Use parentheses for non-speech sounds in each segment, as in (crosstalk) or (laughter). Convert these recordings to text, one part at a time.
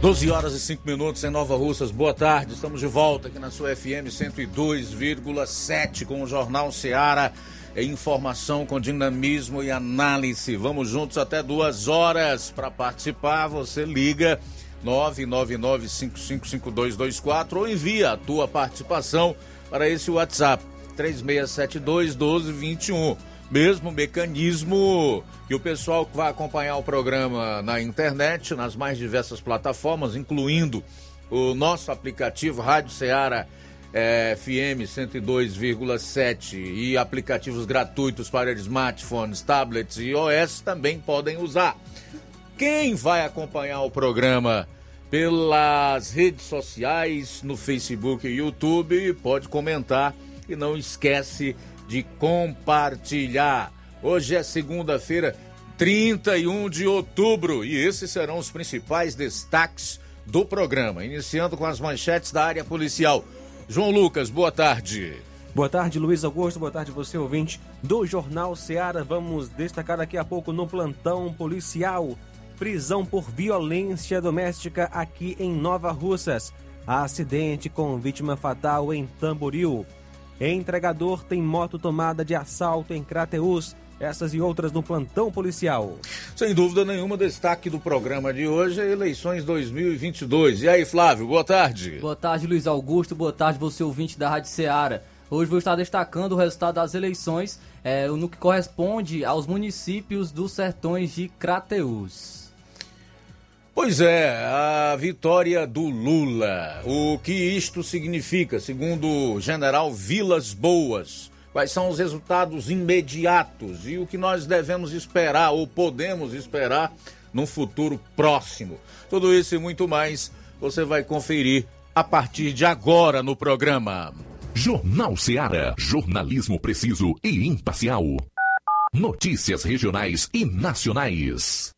12 horas e 5 minutos em Nova Russas. Boa tarde, estamos de volta aqui na sua FM 102,7 com o Jornal Seara. É informação com dinamismo e análise. Vamos juntos até duas horas. Para participar, você liga 999-555224 ou envia a tua participação para esse WhatsApp 3672 1221 mesmo mecanismo que o pessoal que vai acompanhar o programa na internet, nas mais diversas plataformas, incluindo o nosso aplicativo Rádio Ceará é, FM 102,7 e aplicativos gratuitos para smartphones, tablets e iOS também podem usar. Quem vai acompanhar o programa pelas redes sociais, no Facebook e YouTube, pode comentar e não esquece de compartilhar. Hoje é segunda-feira, 31 de outubro, e esses serão os principais destaques do programa, iniciando com as manchetes da área policial. João Lucas, boa tarde. Boa tarde, Luiz Augusto. Boa tarde, você ouvinte do Jornal Seara. Vamos destacar daqui a pouco no plantão policial. Prisão por violência doméstica aqui em Nova Russas. Acidente com vítima fatal em Tamboril. Entregador tem moto tomada de assalto em Crateus. Essas e outras no plantão policial. Sem dúvida nenhuma, destaque do programa de hoje é eleições 2022. E aí, Flávio, boa tarde. Boa tarde, Luiz Augusto. Boa tarde, você ouvinte da Rádio Ceará. Hoje vou estar destacando o resultado das eleições é, no que corresponde aos municípios dos sertões de Crateus. Pois é, a vitória do Lula. O que isto significa, segundo o general Vilas Boas? Quais são os resultados imediatos e o que nós devemos esperar ou podemos esperar no futuro próximo? Tudo isso e muito mais você vai conferir a partir de agora no programa. Jornal Seara. Jornalismo preciso e imparcial. Notícias regionais e nacionais.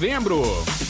novembro.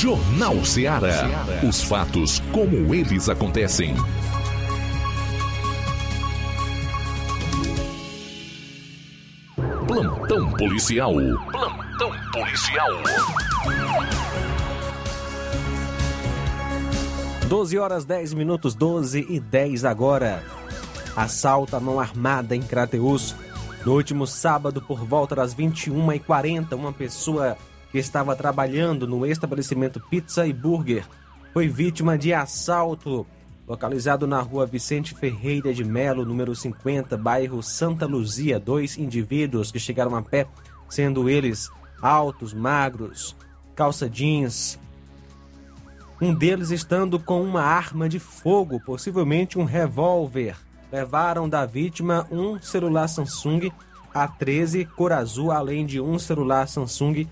Jornal Ceará. Os fatos como eles acontecem. Plantão policial. Plantão policial. 12 horas 10 minutos, 12 e 10 agora. Assalto à mão armada em Crateus. No último sábado, por volta das 21h40, uma pessoa que estava trabalhando no estabelecimento Pizza e Burger foi vítima de assalto. Localizado na rua Vicente Ferreira de Melo, número 50, bairro Santa Luzia, dois indivíduos que chegaram a pé, sendo eles altos, magros, calça jeans, um deles estando com uma arma de fogo, possivelmente um revólver. Levaram da vítima um celular Samsung A13 cor azul, além de um celular Samsung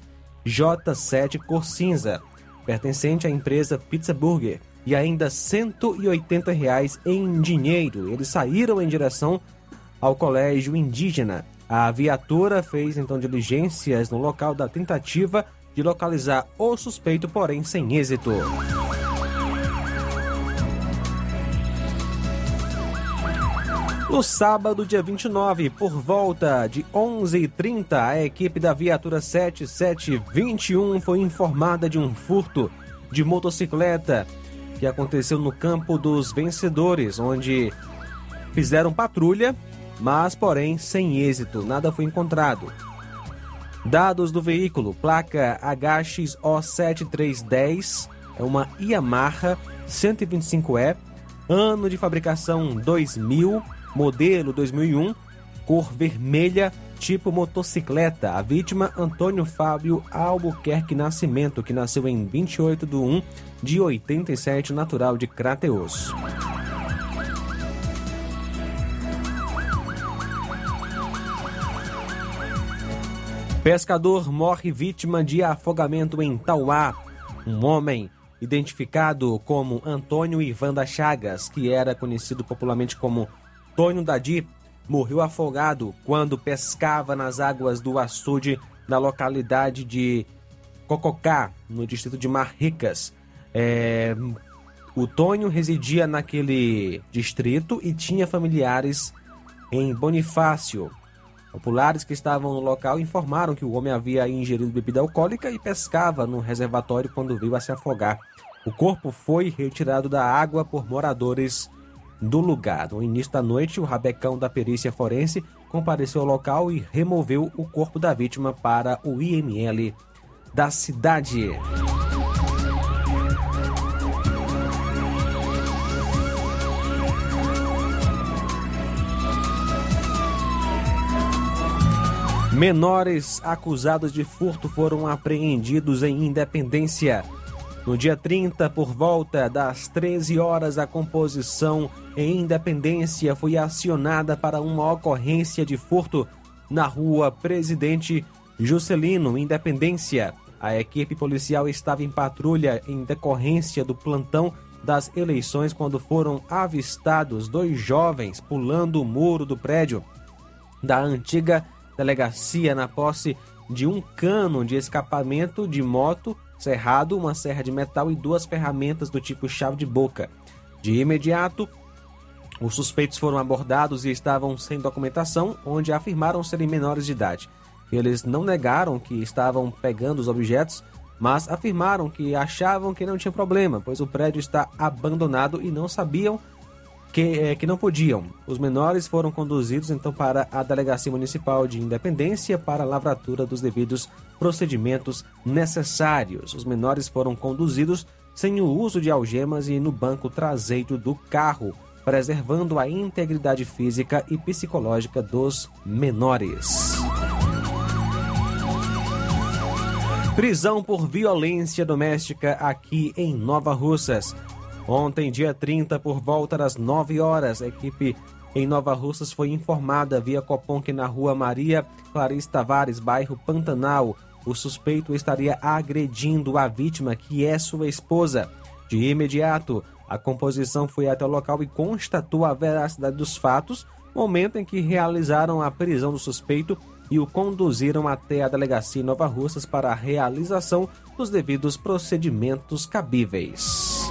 J7 cor cinza, pertencente à empresa Pizza Burger, e ainda 180 reais em dinheiro. Eles saíram em direção ao colégio indígena. A viatura fez então diligências no local da tentativa de localizar o suspeito, porém sem êxito. No sábado, dia 29, por volta de 11h30, a equipe da viatura 7721 foi informada de um furto de motocicleta que aconteceu no campo dos vencedores, onde fizeram patrulha, mas porém sem êxito, nada foi encontrado. Dados do veículo, placa HXO7310, é uma Yamaha 125E, ano de fabricação 2000, modelo 2001, cor vermelha, tipo motocicleta. A vítima, Antônio Fábio Albuquerque Nascimento, que nasceu em 28 de 1 de 87, natural de Crateus. Pescador morre vítima de afogamento em Tauá. Um homem, identificado como Antônio Ivan das Chagas, que era conhecido popularmente como Tonho Dadi, morreu afogado quando pescava nas águas do açude na localidade de Cococá, no distrito de Mar Ricas. É, o Tonho residia naquele distrito e tinha familiares em Bonifácio. Populares que estavam no local informaram que o homem havia ingerido bebida alcoólica e pescava no reservatório quando veio a se afogar. O corpo foi retirado da água por moradores do lugar. No início da noite, o rabecão da perícia forense compareceu ao local e removeu o corpo da vítima para o IML da cidade. Menores acusados de furto foram apreendidos em Independência. No dia 30, por volta das 13 horas, a composição em Independência foi acionada para uma ocorrência de furto na rua Presidente Juscelino, Independência. A equipe policial estava em patrulha em decorrência do plantão das eleições quando foram avistados dois jovens pulando o muro do prédio da antiga delegacia na posse de um cano de escapamento de moto cerrado, uma serra de metal e duas ferramentas do tipo chave de boca. De imediato, os suspeitos foram abordados e estavam sem documentação, onde afirmaram serem menores de idade. Eles não negaram que estavam pegando os objetos, mas afirmaram que achavam que não tinha problema, pois o prédio está abandonado e não sabiam que, é, que não podiam. Os menores foram conduzidos então para a Delegacia Municipal de Independência para a lavratura dos devidos procedimentos necessários. Os menores foram conduzidos sem o uso de algemas e no banco traseiro do carro, preservando a integridade física e psicológica dos menores. Prisão por violência doméstica aqui em Nova Russas. Ontem, dia 30, por volta das 9 horas, a equipe em Nova Russas foi informada via Copom que na rua Maria Clarice Tavares, bairro Pantanal, o suspeito estaria agredindo a vítima, que é sua esposa. De imediato, a composição foi até o local e constatou a veracidade dos fatos, momento em que realizaram a prisão do suspeito e o conduziram até a delegacia Nova Russas para a realização dos devidos procedimentos cabíveis.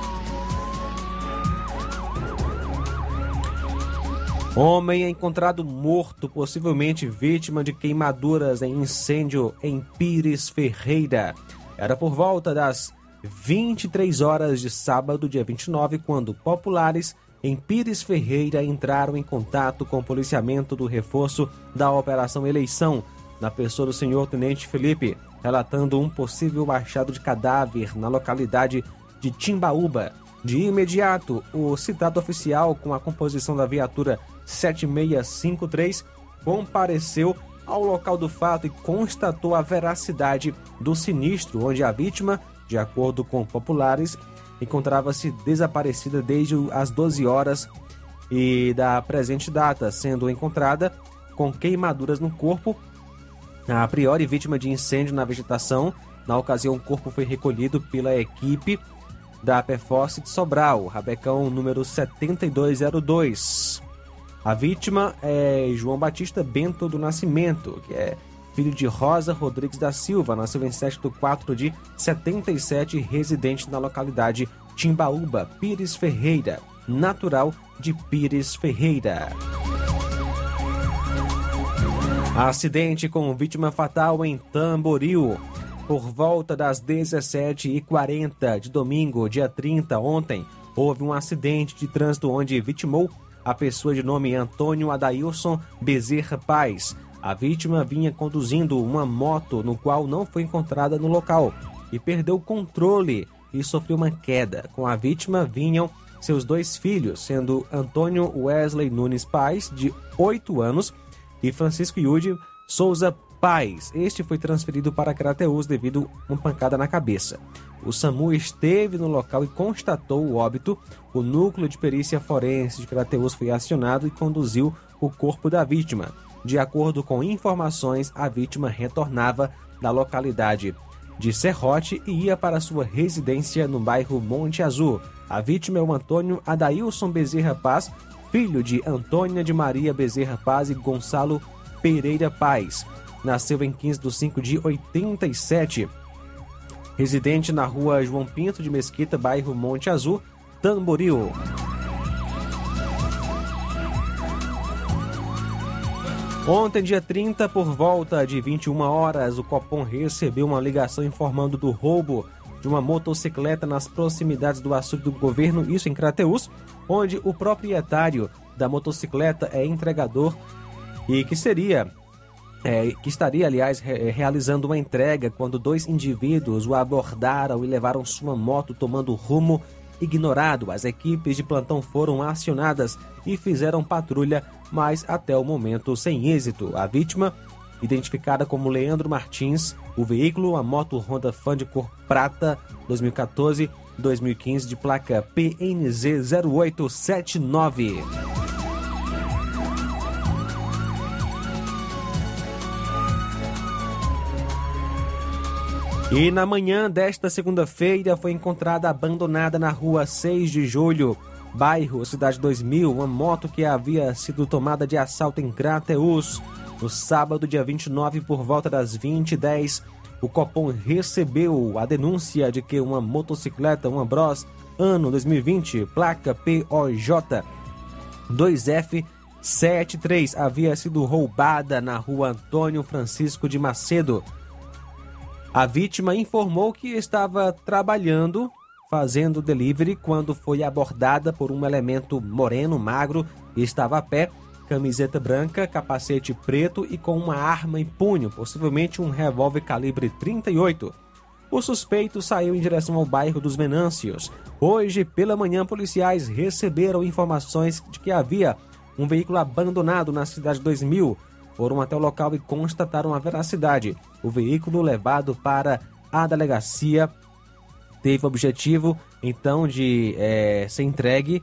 Homem é encontrado morto, possivelmente vítima de queimaduras em incêndio em Pires Ferreira. Era por volta das 23 horas de sábado, dia 29, quando populares em Pires Ferreira entraram em contato com o policiamento do reforço da Operação Eleição, na pessoa do senhor Tenente Felipe, relatando um possível achado de cadáver na localidade de Timbaúba. De imediato, o citado oficial, com a composição da viatura 7653, compareceu ao local do fato e constatou a veracidade do sinistro, onde a vítima, de acordo com populares, encontrava-se desaparecida desde as 12 horas e da presente data, sendo encontrada com queimaduras no corpo, a priori vítima de incêndio na vegetação. Na ocasião, o corpo foi recolhido pela equipe da Perforce de Sobral, Rabecão número 7202. A vítima é João Batista Bento do Nascimento, que é filho de Rosa Rodrigues da Silva, nasceu em 7 de 4 de 77, residente na localidade Timbaúba, Pires Ferreira, natural de Pires Ferreira. Acidente com vítima fatal em Tamboril. Por volta das 17h40 de domingo, dia 30, ontem, houve um acidente de trânsito onde vitimou a pessoa de nome Antônio Adailson Bezerra Paz. A vítima vinha conduzindo uma moto no qual não foi encontrada no local e perdeu o controle e sofreu uma queda. Com a vítima vinham seus dois filhos, sendo Antônio Wesley Nunes Paz, de 8 anos, e Francisco Yudi Souza Paz. Este foi transferido para Crateus devido a uma pancada na cabeça. O SAMU esteve no local e constatou o óbito. O núcleo de perícia forense de Crateus foi acionado e conduziu o corpo da vítima. De acordo com informações, a vítima retornava da localidade de Serrote e ia para sua residência no bairro Monte Azul. A vítima é o Antônio Adailson Bezerra Paz, filho de Antônia de Maria Bezerra Paz e Gonçalo Pereira Paz. Nasceu em 15 de 5 de 87. Residente na rua João Pinto de Mesquita, bairro Monte Azul, Tamboril. Ontem, dia 30, por volta de 21 horas, o Copom recebeu uma ligação informando do roubo de uma motocicleta nas proximidades do açude do governo, isso em Crateus, onde o proprietário da motocicleta é entregador e que seria é, que estaria, aliás, re realizando uma entrega quando dois indivíduos o abordaram e levaram sua moto tomando rumo ignorado. As equipes de plantão foram acionadas e fizeram patrulha, mas até o momento sem êxito. A vítima, identificada como Leandro Martins, o veículo, a moto Honda Fan de cor prata 2014-2015 de placa PNZ 0879. E na manhã desta segunda-feira foi encontrada abandonada na rua 6 de julho, bairro Cidade 2000, uma moto que havia sido tomada de assalto em Crateus. No sábado, dia 29, por volta das 20h10, o Copom recebeu a denúncia de que uma motocicleta, uma Bros, ano 2020, placa POJ 2F73, havia sido roubada na rua Antônio Francisco de Macedo. A vítima informou que estava trabalhando, fazendo delivery, quando foi abordada por um elemento moreno, magro, e estava a pé, camiseta branca, capacete preto e com uma arma em punho, possivelmente um revólver calibre 38. O suspeito saiu em direção ao bairro dos Venâncios. Hoje, pela manhã, policiais receberam informações de que havia um veículo abandonado na cidade 2000 foram até o local e constataram a veracidade. O veículo levado para a delegacia teve o objetivo então de é, ser entregue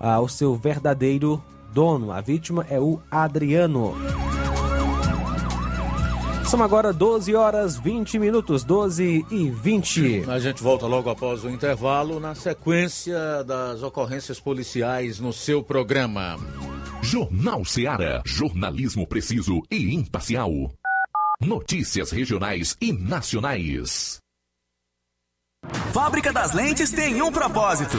ao seu verdadeiro dono. A vítima é o Adriano. São agora 12 horas 20 minutos, 12 e 20. A gente volta logo após o intervalo, na sequência das ocorrências policiais no seu programa. Jornal Seara. Jornalismo preciso e imparcial. Notícias regionais e nacionais. Fábrica das Lentes tem um propósito: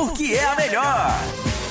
porque é a melhor.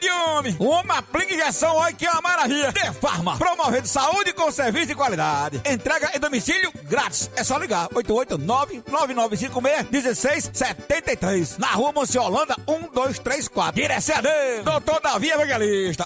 homem. Uma injeção, olha que é uma maravilha. De Farma, promovendo saúde com serviço de qualidade. Entrega em domicílio grátis. É só ligar, 889-9956-1673. Na rua Monsiolanda, 1234. Direção a Deus, doutor Davi Evangelista.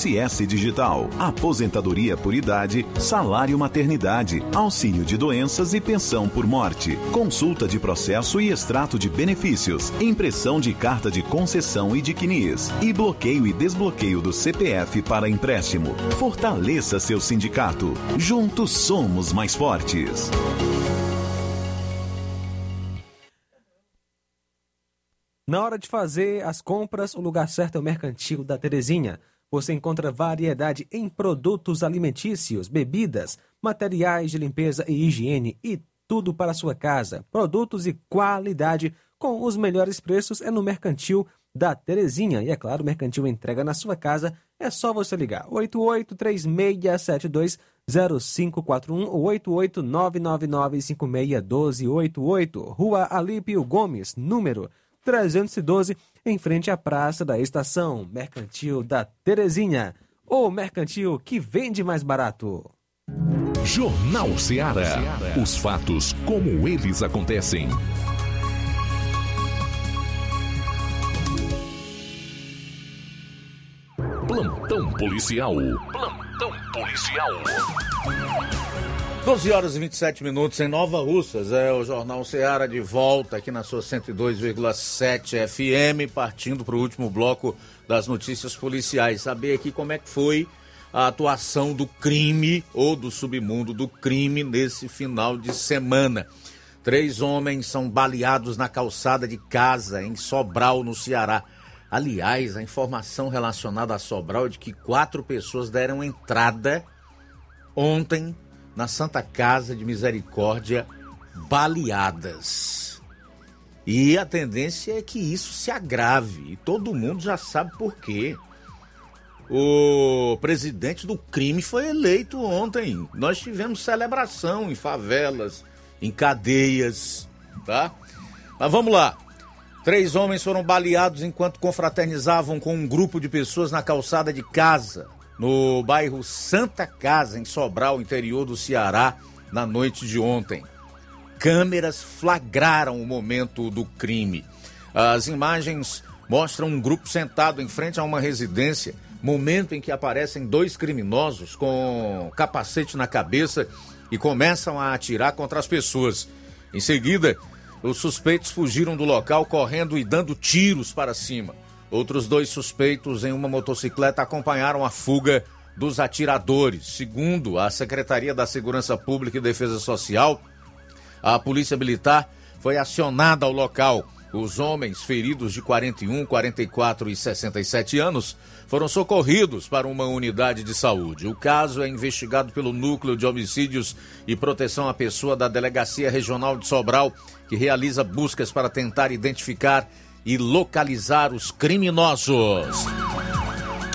Digital, aposentadoria por idade, salário maternidade, auxílio de doenças e pensão por morte, consulta de processo e extrato de benefícios, impressão de carta de concessão e de CNIS, e bloqueio e desbloqueio do CPF para empréstimo. Fortaleça seu sindicato. Juntos somos mais fortes. Na hora de fazer as compras, o lugar certo é o Mercantil da Terezinha. Você encontra variedade em produtos alimentícios, bebidas, materiais de limpeza e higiene e tudo para a sua casa. Produtos e qualidade com os melhores preços é no Mercantil da Terezinha. E é claro, o Mercantil entrega na sua casa. É só você ligar. 8836720541 ou 88999561288. Rua Alípio Gomes, número 312, em frente à Praça da Estação. Mercantil da Terezinha. O mercantil que vende mais barato. Jornal Ceará. Os fatos como eles acontecem. Plantão policial. Plantão policial. 12 horas e 27 minutos em Nova Russas. É o Jornal Ceará de volta aqui na sua 102,7 FM, partindo para o último bloco das notícias policiais. Saber aqui como é que foi a atuação do crime ou do submundo do crime nesse final de semana. Três homens são baleados na calçada de casa em Sobral, no Ceará. Aliás, a informação relacionada a Sobral é de que quatro pessoas deram entrada ontem na Santa Casa de Misericórdia baleadas. E a tendência é que isso se agrave. E todo mundo já sabe por quê. O presidente do crime foi eleito ontem. Nós tivemos celebração em favelas, em cadeias, tá? Mas vamos lá. Três homens foram baleados enquanto confraternizavam com um grupo de pessoas na calçada de casa, no bairro Santa Casa, em Sobral, interior do Ceará, na noite de ontem. Câmeras flagraram o momento do crime. As imagens mostram um grupo sentado em frente a uma residência, momento em que aparecem dois criminosos com capacete na cabeça e começam a atirar contra as pessoas. Em seguida, os suspeitos fugiram do local correndo e dando tiros para cima. Outros dois suspeitos em uma motocicleta acompanharam a fuga dos atiradores. Segundo a Secretaria da Segurança Pública e Defesa Social, a Polícia Militar foi acionada ao local. Os homens feridos de 41, 44 e 67 anos foram socorridos para uma unidade de saúde. O caso é investigado pelo Núcleo de Homicídios e Proteção à Pessoa da Delegacia Regional de Sobral, que realiza buscas para tentar identificar e localizar os criminosos.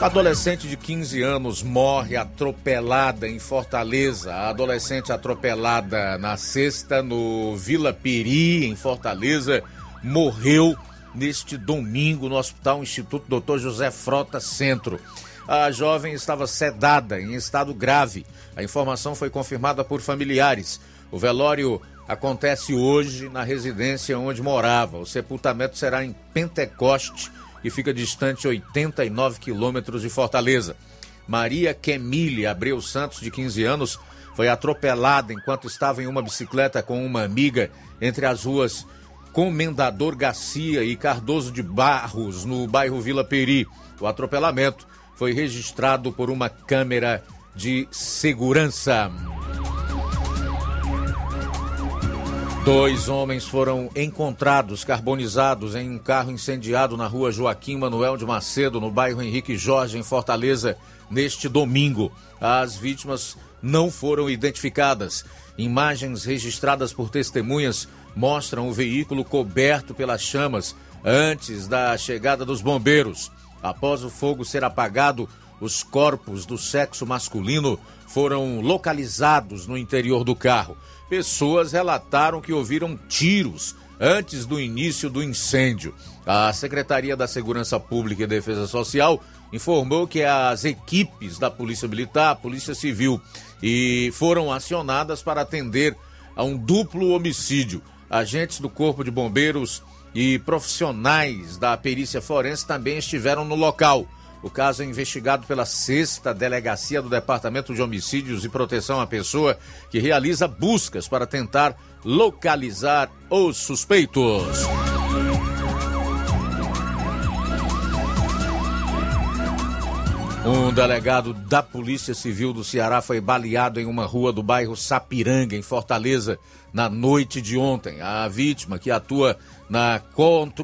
Adolescente de 15 anos morre atropelada em Fortaleza. A adolescente atropelada na sexta no Vila Peri, em Fortaleza, morreu neste domingo no Hospital Instituto Dr. José Frota Centro. A jovem estava sedada, em estado grave. A informação foi confirmada por familiares. O velório acontece hoje na residência onde morava. O sepultamento será em Pentecoste, que fica distante 89 quilômetros de Fortaleza. Maria Kemile Abreu Santos, de 15 anos, foi atropelada enquanto estava em uma bicicleta com uma amiga entre as ruas Comendador Garcia e Cardoso de Barros, no bairro Vila Peri. O atropelamento foi registrado por uma câmera de segurança. Dois homens foram encontrados carbonizados em um carro incendiado na rua Joaquim Manuel de Macedo, no bairro Henrique Jorge, em Fortaleza, neste domingo. As vítimas não foram identificadas. Imagens registradas por testemunhas mostram o veículo coberto pelas chamas antes da chegada dos bombeiros. Após o fogo ser apagado, os corpos do sexo masculino foram localizados no interior do carro. Pessoas relataram que ouviram tiros antes do início do incêndio. A Secretaria da Segurança Pública e Defesa Social informou que as equipes da Polícia Militar, Polícia Civil e foram acionadas para atender a um duplo homicídio. Agentes do Corpo de Bombeiros e profissionais da perícia forense também estiveram no local. O caso é investigado pela sexta delegacia do Departamento de Homicídios e Proteção à Pessoa, que realiza buscas para tentar localizar os suspeitos. Um delegado da Polícia Civil do Ceará foi baleado em uma rua do bairro Sapiranga, em Fortaleza, na noite de ontem. A vítima, que atua na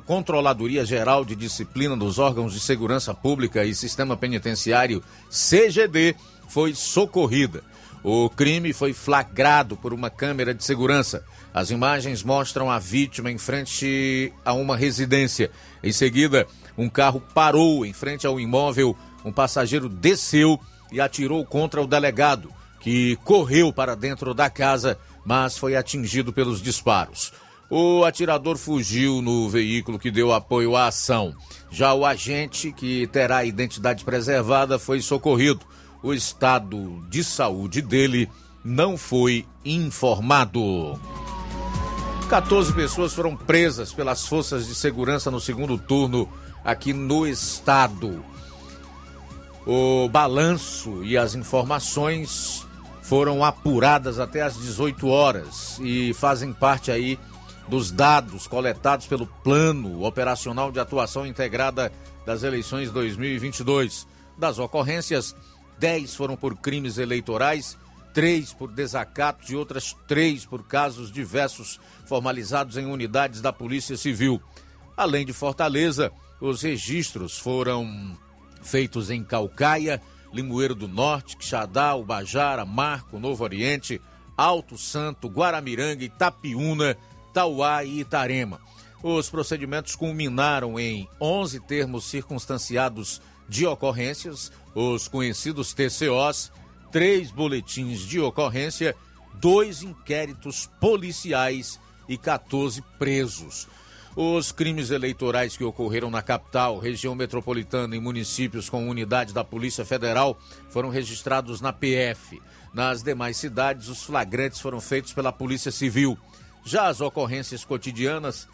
Controladoria Geral de Disciplina dos Órgãos de Segurança Pública e Sistema Penitenciário, CGD, foi socorrida. O crime foi flagrado por uma câmera de segurança. As imagens mostram a vítima em frente a uma residência. Em seguida, um carro parou em frente ao imóvel um passageiro desceu e atirou contra o delegado, que correu para dentro da casa, mas foi atingido pelos disparos. O atirador fugiu no veículo que deu apoio à ação. Já o agente, que terá a identidade preservada, foi socorrido. O estado de saúde dele não foi informado. 14 pessoas foram presas pelas forças de segurança no segundo turno aqui no estado. O balanço e as informações foram apuradas até às 18 horas e fazem parte aí dos dados coletados pelo Plano Operacional de Atuação Integrada das Eleições 2022. Das ocorrências, 10 foram por crimes eleitorais, 3 por desacatos e outras 3 por casos diversos formalizados em unidades da Polícia Civil. Além de Fortaleza, os registros foram feitos em Calcaia, Limoeiro do Norte, Quixadá, Ubajara, Marco, Novo Oriente, Alto Santo, Guaramiranga, Itapiúna, Tauá e Itarema. Os procedimentos culminaram em 11 termos circunstanciados de ocorrências, os conhecidos TCOs, três boletins de ocorrência, dois inquéritos policiais e 14 presos. Os crimes eleitorais que ocorreram na capital, região metropolitana e municípios com unidade da Polícia Federal foram registrados na PF. Nas demais cidades, os flagrantes foram feitos pela Polícia Civil. Já as ocorrências cotidianas,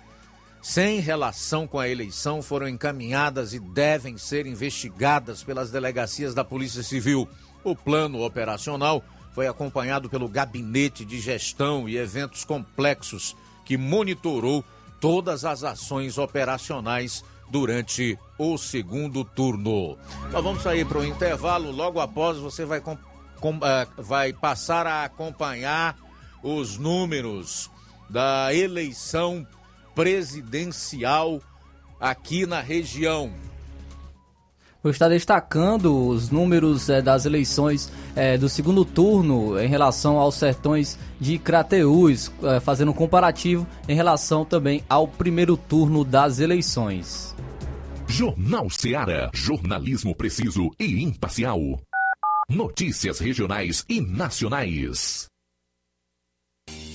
sem relação com a eleição, foram encaminhadas e devem ser investigadas pelas delegacias da Polícia Civil. O plano operacional foi acompanhado pelo Gabinete de Gestão e Eventos Complexos, que monitorou todas as ações operacionais durante o segundo turno. Nós vamos sair para o intervalo. Logo após, você vai, com, com, uh, vai passar a acompanhar os números da eleição presidencial aqui na região. Vou estar destacando os números é, das eleições é, do segundo turno em relação aos sertões de Crateús, é, fazendo um comparativo em relação também ao primeiro turno das eleições. Jornal Seara. Jornalismo preciso e imparcial. Notícias regionais e nacionais.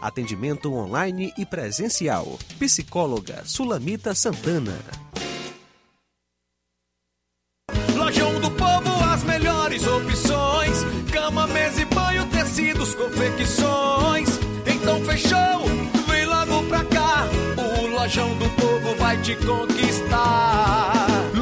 Atendimento online e presencial. Psicóloga Sulamita Santana. Lojão do Povo, as melhores opções: cama, mesa e banho, tecidos, confecções. Então fechou, vem logo pra cá. O Lojão do Povo vai te conquistar.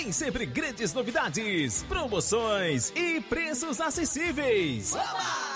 Tem sempre grandes novidades, promoções e preços acessíveis.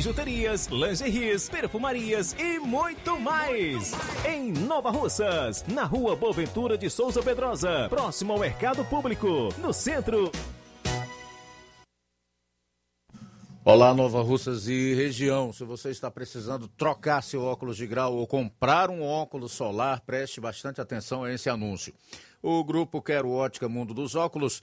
bijuterias, lingeries, perfumarias e muito mais. Em Nova Russas, na rua Boaventura de Souza Pedrosa, próximo ao Mercado Público, no centro. Olá, Nova Russas e região. Se você está precisando trocar seu óculos de grau ou comprar um óculos solar, preste bastante atenção a esse anúncio. O grupo Quero Ótica Mundo dos Óculos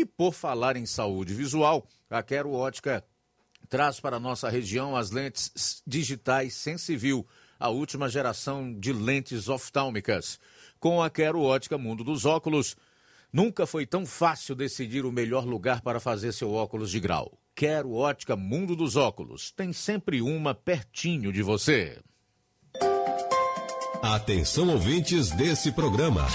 E por falar em saúde visual, a Quero Ótica traz para nossa região as lentes digitais Sensivil, a última geração de lentes oftálmicas. Com a Quero Ótica Mundo dos Óculos, nunca foi tão fácil decidir o melhor lugar para fazer seu óculos de grau. Quero Ótica Mundo dos Óculos. Tem sempre uma pertinho de você. Atenção ouvintes desse programa.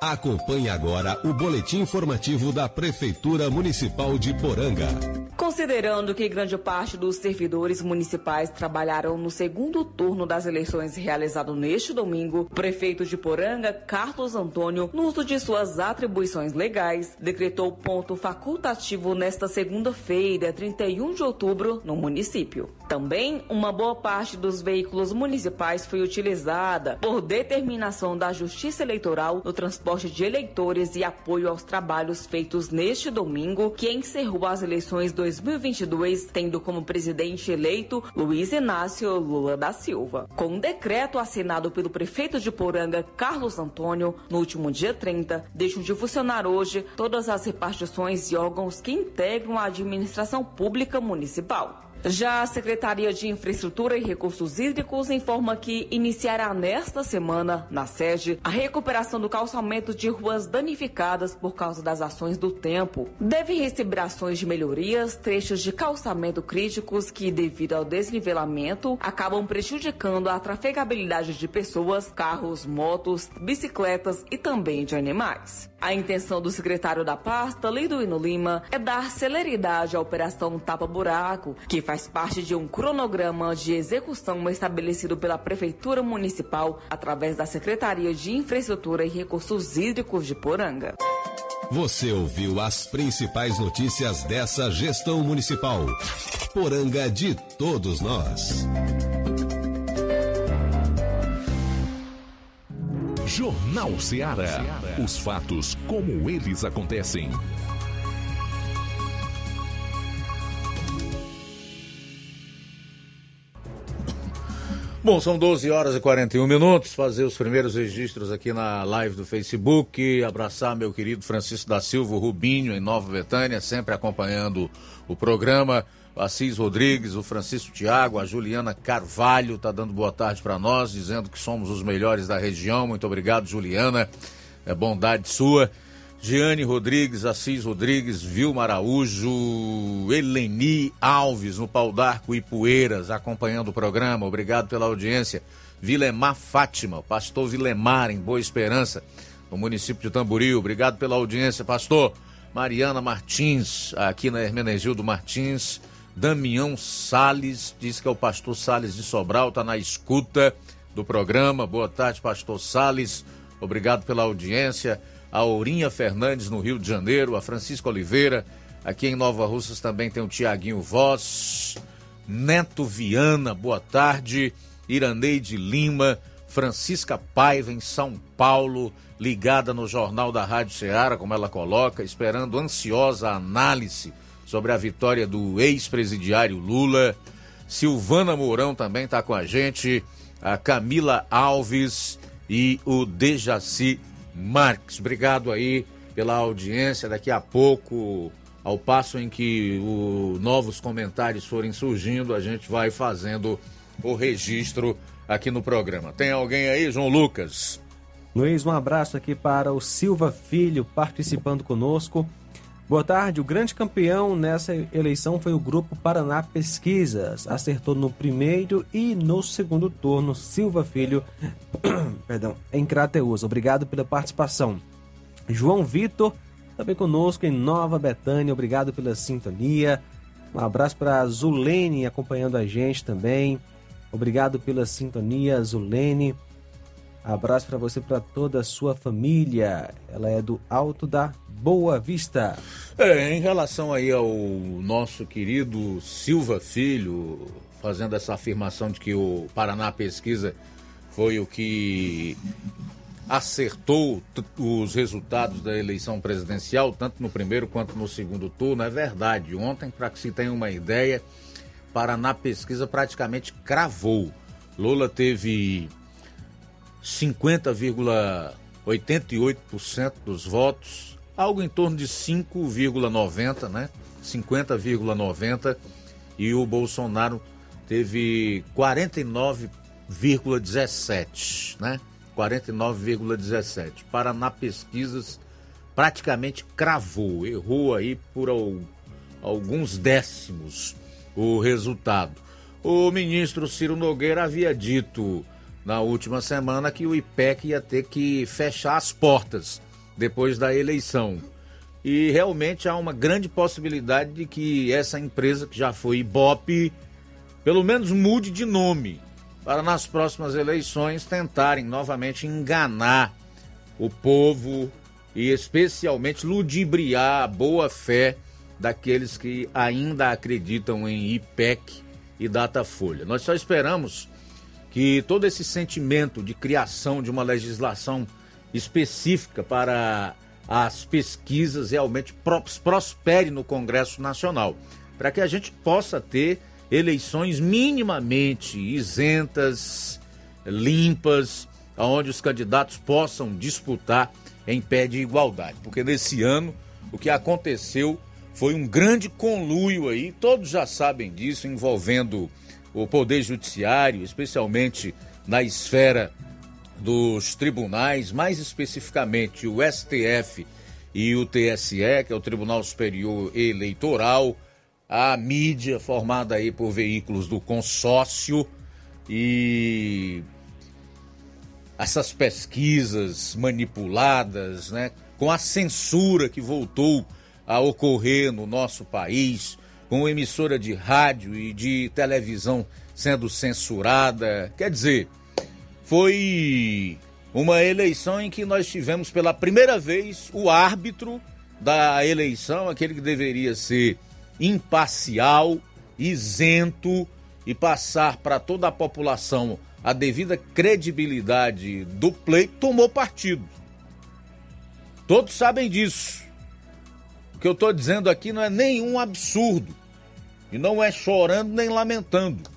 Acompanhe agora o boletim informativo da Prefeitura Municipal de Poranga. Considerando que grande parte dos servidores municipais trabalharão no segundo turno das eleições realizado neste domingo, o prefeito de Poranga, Carlos Antônio, no uso de suas atribuições legais, decretou ponto facultativo nesta segunda-feira, 31 de outubro, no município. Também, uma boa parte dos veículos municipais foi utilizada por determinação da Justiça Eleitoral no transporte de eleitores e apoio aos trabalhos feitos neste domingo, que encerrou as eleições 2020 2022, tendo como presidente eleito Luiz Inácio Lula da Silva. Com um decreto assinado pelo prefeito de Poranga, Carlos Antônio, no último dia 30, deixam de funcionar hoje todas as repartições e órgãos que integram a administração pública municipal. Já a Secretaria de Infraestrutura e Recursos Hídricos informa que iniciará nesta semana, na sede, a recuperação do calçamento de ruas danificadas por causa das ações do tempo. Deve receber ações de melhorias, trechos de calçamento críticos que, devido ao desnivelamento, acabam prejudicando a trafegabilidade de pessoas, carros, motos, bicicletas e também de animais. A intenção do secretário da pasta, Liduino Lima, é dar celeridade à operação Tapa Buraco, que faz parte de um cronograma de execução estabelecido pela Prefeitura Municipal através da Secretaria de Infraestrutura e Recursos Hídricos de Poranga. Você ouviu as principais notícias dessa gestão municipal. Poranga de todos nós. Jornal Ceará. Os fatos como eles acontecem. Bom, são 12 horas e 41 minutos. Fazer os primeiros registros aqui na live do Facebook. Abraçar meu querido Francisco da Silva Rubinho, em Nova Betânia, sempre acompanhando o programa. Assis Rodrigues, o Francisco Tiago, a Juliana Carvalho está dando boa tarde para nós, dizendo que somos os melhores da região. Muito obrigado, Juliana. É bondade sua. Giane Rodrigues, Assis Rodrigues, Vilma Araújo, Eleni Alves, no Pau d'Arco e Poeiras, acompanhando o programa. Obrigado pela audiência. Vilemar Fátima, pastor Vilemar, em Boa Esperança, no município de Tamboril. Obrigado pela audiência, pastor. Mariana Martins, aqui na Hermenegildo Martins. Damião Sales, diz que é o pastor Sales de Sobral, está na escuta do programa. Boa tarde, pastor Sales. Obrigado pela audiência a Aurinha Fernandes no Rio de Janeiro, a Francisco Oliveira, aqui em Nova Russas também tem o Tiaguinho Voz, Neto Viana, boa tarde, Iraneide Lima, Francisca Paiva em São Paulo, ligada no Jornal da Rádio Ceará, como ela coloca, esperando ansiosa a análise sobre a vitória do ex-presidiário Lula. Silvana Mourão também está com a gente, a Camila Alves e o Dejaci Marques. Obrigado aí pela audiência. Daqui a pouco, ao passo em que o, novos comentários forem surgindo, a gente vai fazendo o registro aqui no programa. Tem alguém aí, João Lucas? Luiz, um abraço aqui para o Silva Filho participando conosco. Boa tarde. O grande campeão nessa eleição foi o Grupo Paraná Pesquisas. Acertou no primeiro e no segundo turno. Silva Filho, (coughs) perdão, em Crateus. Obrigado pela participação. João Vitor, também conosco em Nova Betânia. Obrigado pela sintonia. Um abraço para a Zulene acompanhando a gente também. Obrigado pela sintonia, Zulene. Abraço para você para toda a sua família. Ela é do Alto da Boa Vista. É, em relação aí ao nosso querido Silva Filho, fazendo essa afirmação de que o Paraná Pesquisa foi o que acertou os resultados da eleição presidencial, tanto no primeiro quanto no segundo turno, é verdade. Ontem, para que se tenha uma ideia, Paraná Pesquisa praticamente cravou. Lula teve 50,88% dos votos, algo em torno de 5,90, né? 50,90 e o Bolsonaro teve 49,17, né? 49,17. Paraná Pesquisas praticamente cravou, errou aí por alguns décimos o resultado. O ministro Ciro Nogueira havia dito na última semana que o IPEC ia ter que fechar as portas depois da eleição. E realmente há uma grande possibilidade de que essa empresa, que já foi Ibope, pelo menos mude de nome, para nas próximas eleições tentarem novamente enganar o povo e especialmente ludibriar a boa fé daqueles que ainda acreditam em IPEC e Datafolha. Nós só esperamos que todo esse sentimento de criação de uma legislação específica para as pesquisas realmente prospere no Congresso Nacional. para que a gente possa ter eleições minimamente isentas, limpas, onde os candidatos possam disputar em pé de igualdade. Porque nesse ano o que aconteceu foi um grande conluio aí, todos já sabem disso, envolvendo o Poder Judiciário, especialmente na esfera dos tribunais, mais especificamente o STF e o TSE, que é o Tribunal Superior Eleitoral, a mídia formada aí por veículos do consórcio e essas pesquisas manipuladas, né, com a censura que voltou a ocorrer no nosso país, com emissora de rádio e de televisão sendo censurada. Quer dizer, foi uma eleição em que nós tivemos pela primeira vez o árbitro da eleição, aquele que deveria ser imparcial, isento e passar para toda a população a devida credibilidade do pleito, tomou partido. Todos sabem disso. O que eu estou dizendo aqui não é nenhum absurdo. E não é chorando nem lamentando.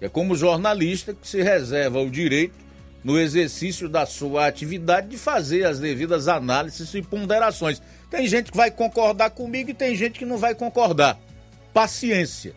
É como jornalista que se reserva o direito, no exercício da sua atividade, de fazer as devidas análises e ponderações. Tem gente que vai concordar comigo e tem gente que não vai concordar. Paciência.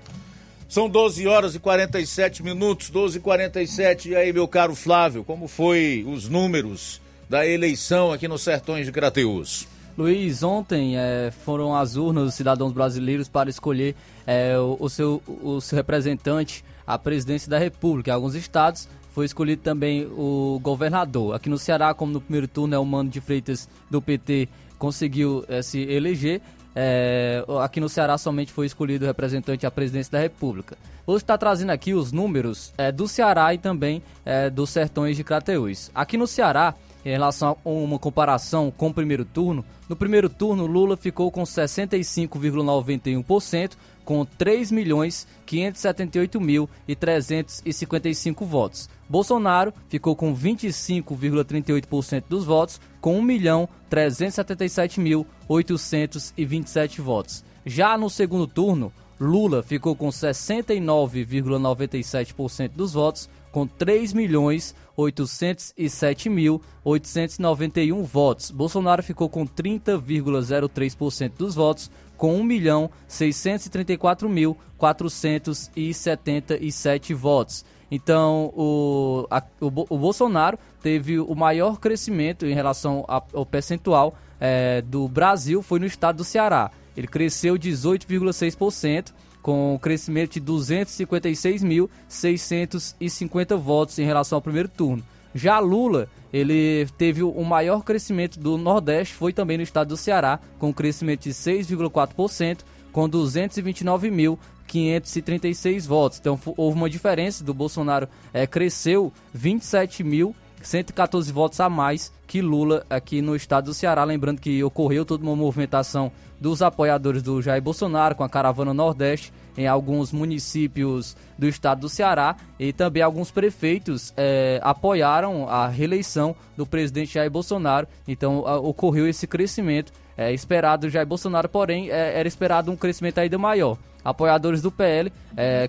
São 12 horas e 47 minutos, 12 e 47. E aí, meu caro Flávio, como foi os números da eleição aqui nos Sertões de Crateus? Luiz, ontem é, foram as urnas dos cidadãos brasileiros para escolher é, o, o, seu, o seu representante à presidência da República. Em alguns estados foi escolhido também o governador. Aqui no Ceará, como no primeiro turno é o Mano de Freitas do PT conseguiu é, se eleger, é, aqui no Ceará somente foi escolhido o representante à presidência da República. Hoje está trazendo aqui os números é, do Ceará e também é, dos sertões de Crateús. Aqui no Ceará, em relação a uma comparação com o primeiro turno, no primeiro turno Lula ficou com 65,91%, com 3 milhões 578 mil e 355 votos. Bolsonaro ficou com 25,38% dos votos, com 1 milhão 377 mil 827 votos. Já no segundo turno, Lula ficou com 69,97% dos votos, com 3 milhões 807.891 votos. Bolsonaro ficou com 30,03% dos votos, com 1 milhão 634.477 votos. Então, o, a, o, o, Bolsonaro teve o maior crescimento em relação a, ao percentual é, do Brasil, foi no estado do Ceará. Ele cresceu 18,6%, com um crescimento de 256.650 votos em relação ao primeiro turno. Já Lula, ele teve o maior crescimento do Nordeste, foi também no estado do Ceará, com um crescimento de 6,4%, com 229.536 votos. Então houve uma diferença do Bolsonaro, é, cresceu 27.114 votos a mais que Lula aqui no estado do Ceará. Lembrando que ocorreu toda uma movimentação dos apoiadores do Jair Bolsonaro com a caravana Nordeste em alguns municípios do estado do Ceará e também alguns prefeitos é, apoiaram a reeleição do presidente Jair Bolsonaro. Então a, ocorreu esse crescimento é, esperado do Jair Bolsonaro, porém é, era esperado um crescimento ainda maior. Apoiadores do PL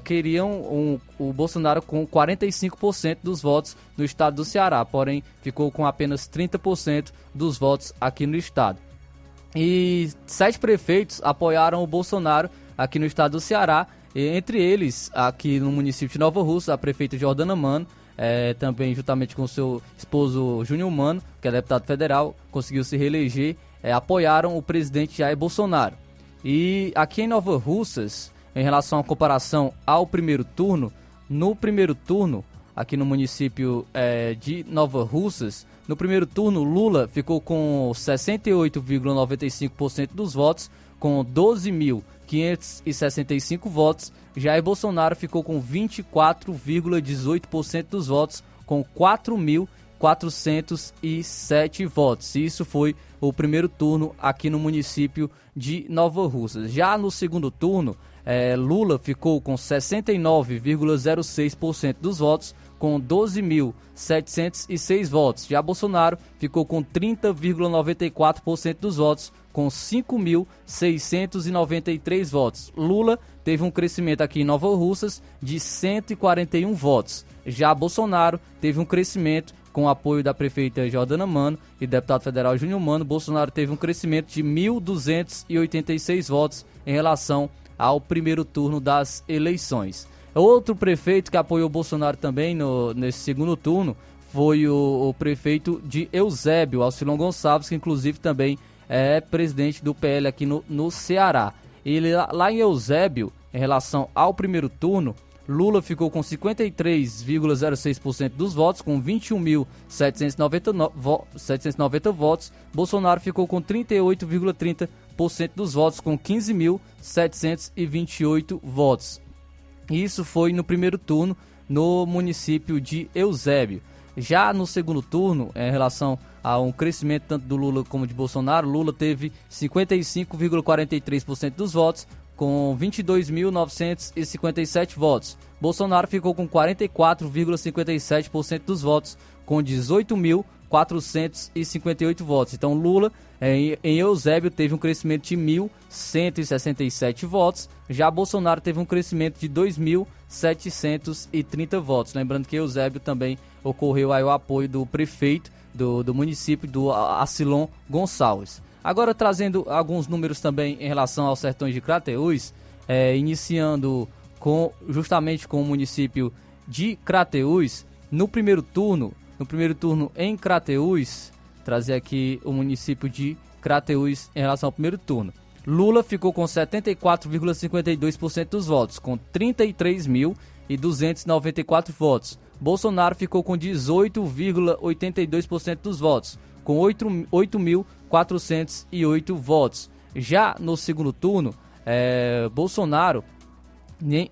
queriam um, o Bolsonaro com 45% dos votos no estado do Ceará, porém ficou com apenas 30% dos votos aqui no estado. E sete prefeitos apoiaram o Bolsonaro aqui no estado do Ceará, entre eles, aqui no município de Nova Russa, a prefeita Jordana Mano, é, também juntamente com seu esposo Júnior Mano, que é deputado federal, conseguiu se reeleger, é, apoiaram o presidente Jair Bolsonaro. E aqui em Nova Russas, em relação à comparação ao primeiro turno, no primeiro turno, aqui no município é, de Nova Russas, no primeiro turno, Lula ficou com 68,95% dos votos, com 12.565 votos. Jair Bolsonaro ficou com 24,18% dos votos, com 4.407 votos. Isso foi o primeiro turno aqui no município de Nova Russas. Já no segundo turno, é, Lula ficou com 69,06% dos votos, com 12.706 votos. Já Bolsonaro ficou com 30,94% dos votos, com 5.693 votos. Lula teve um crescimento aqui em Nova Russas de 141 votos. Já Bolsonaro teve um crescimento com o apoio da prefeita Jordana Mano e deputado federal Júnior Mano. Bolsonaro teve um crescimento de 1.286 votos em relação ao primeiro turno das eleições. Outro prefeito que apoiou Bolsonaro também no, nesse segundo turno foi o, o prefeito de Eusébio, Alcilon Gonçalves, que inclusive também é presidente do PL aqui no, no Ceará. Ele lá em Eusébio, em relação ao primeiro turno, Lula ficou com 53,06% dos votos, com 21.790 votos. Bolsonaro ficou com 38,30% dos votos, com 15.728 votos. Isso foi no primeiro turno no município de Eusébio. Já no segundo turno, em relação a um crescimento tanto do Lula como de Bolsonaro, Lula teve 55,43% dos votos, com 22.957 votos. Bolsonaro ficou com 44,57% dos votos, com 18.458 votos. Então Lula, em, em Eusébio, teve um crescimento de 1.167 votos. Já Bolsonaro teve um crescimento de 2.730 votos. Lembrando que Eusébio também ocorreu aí o apoio do prefeito do, do município, do Acilon Gonçalves. Agora trazendo alguns números também em relação aos sertões de Crateús, é, iniciando com justamente com o município de Crateús, no primeiro turno, no primeiro turno em Crateús, trazer aqui o município de Crateús em relação ao primeiro turno. Lula ficou com 74,52% dos votos, com 33.294 votos. Bolsonaro ficou com 18,82% dos votos, com 8.408 votos. Já no segundo turno, é, Bolsonaro,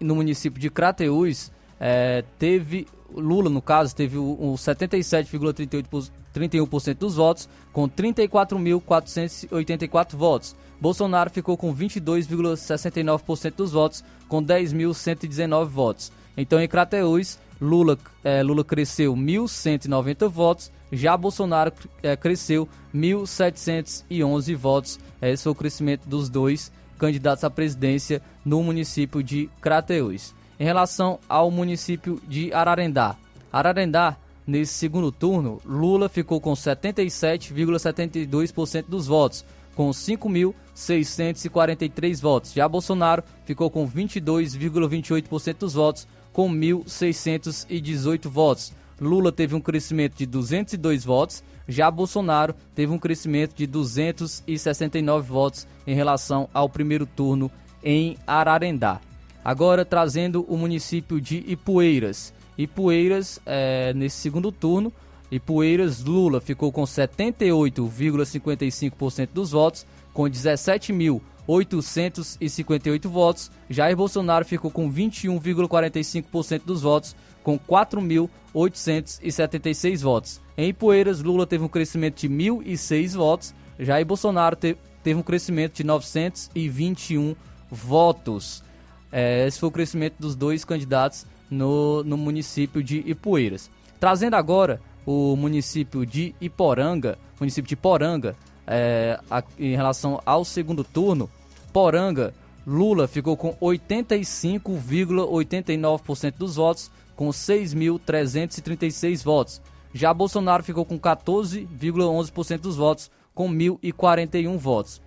no município de Crateús, é, teve, Lula no caso, teve um 77,31% dos votos, com 34.484 votos. Bolsonaro ficou com 22,69% dos votos, com 10.119 votos. Então, em Crateús, Lula, é, Lula cresceu 1.190 votos, já Bolsonaro é, cresceu 1.711 votos. Esse foi o crescimento dos dois candidatos à presidência no município de Crateús. Em relação ao município de Ararendá, Ararendá, nesse segundo turno, Lula ficou com 77,72% dos votos, com 5.643 votos. Já Bolsonaro ficou com 22,28% dos votos, com 1.618 votos. Lula teve um crescimento de 202 votos, já Bolsonaro teve um crescimento de 269 votos em relação ao primeiro turno em Ararendá. Agora trazendo o município de Ipueiras. Ipueiras, é, nesse segundo turno, Ipueiras Lula ficou com 78,55% dos votos, com 17.858 votos. Jair Bolsonaro ficou com 21,45% dos votos, com 4.876 votos. Em Ipueiras, Lula teve um crescimento de 1.006 votos, Jair Bolsonaro te, teve um crescimento de 921 votos. É, esse foi o crescimento dos dois candidatos no, no município de Ipueiras. Trazendo agora o município de Iporanga, município de Poranga, é, a, em relação ao segundo turno, Poranga, Lula ficou com 85,89% dos votos, com 6.336 votos. Já Bolsonaro ficou com 14,11% dos votos, com 1.041 votos.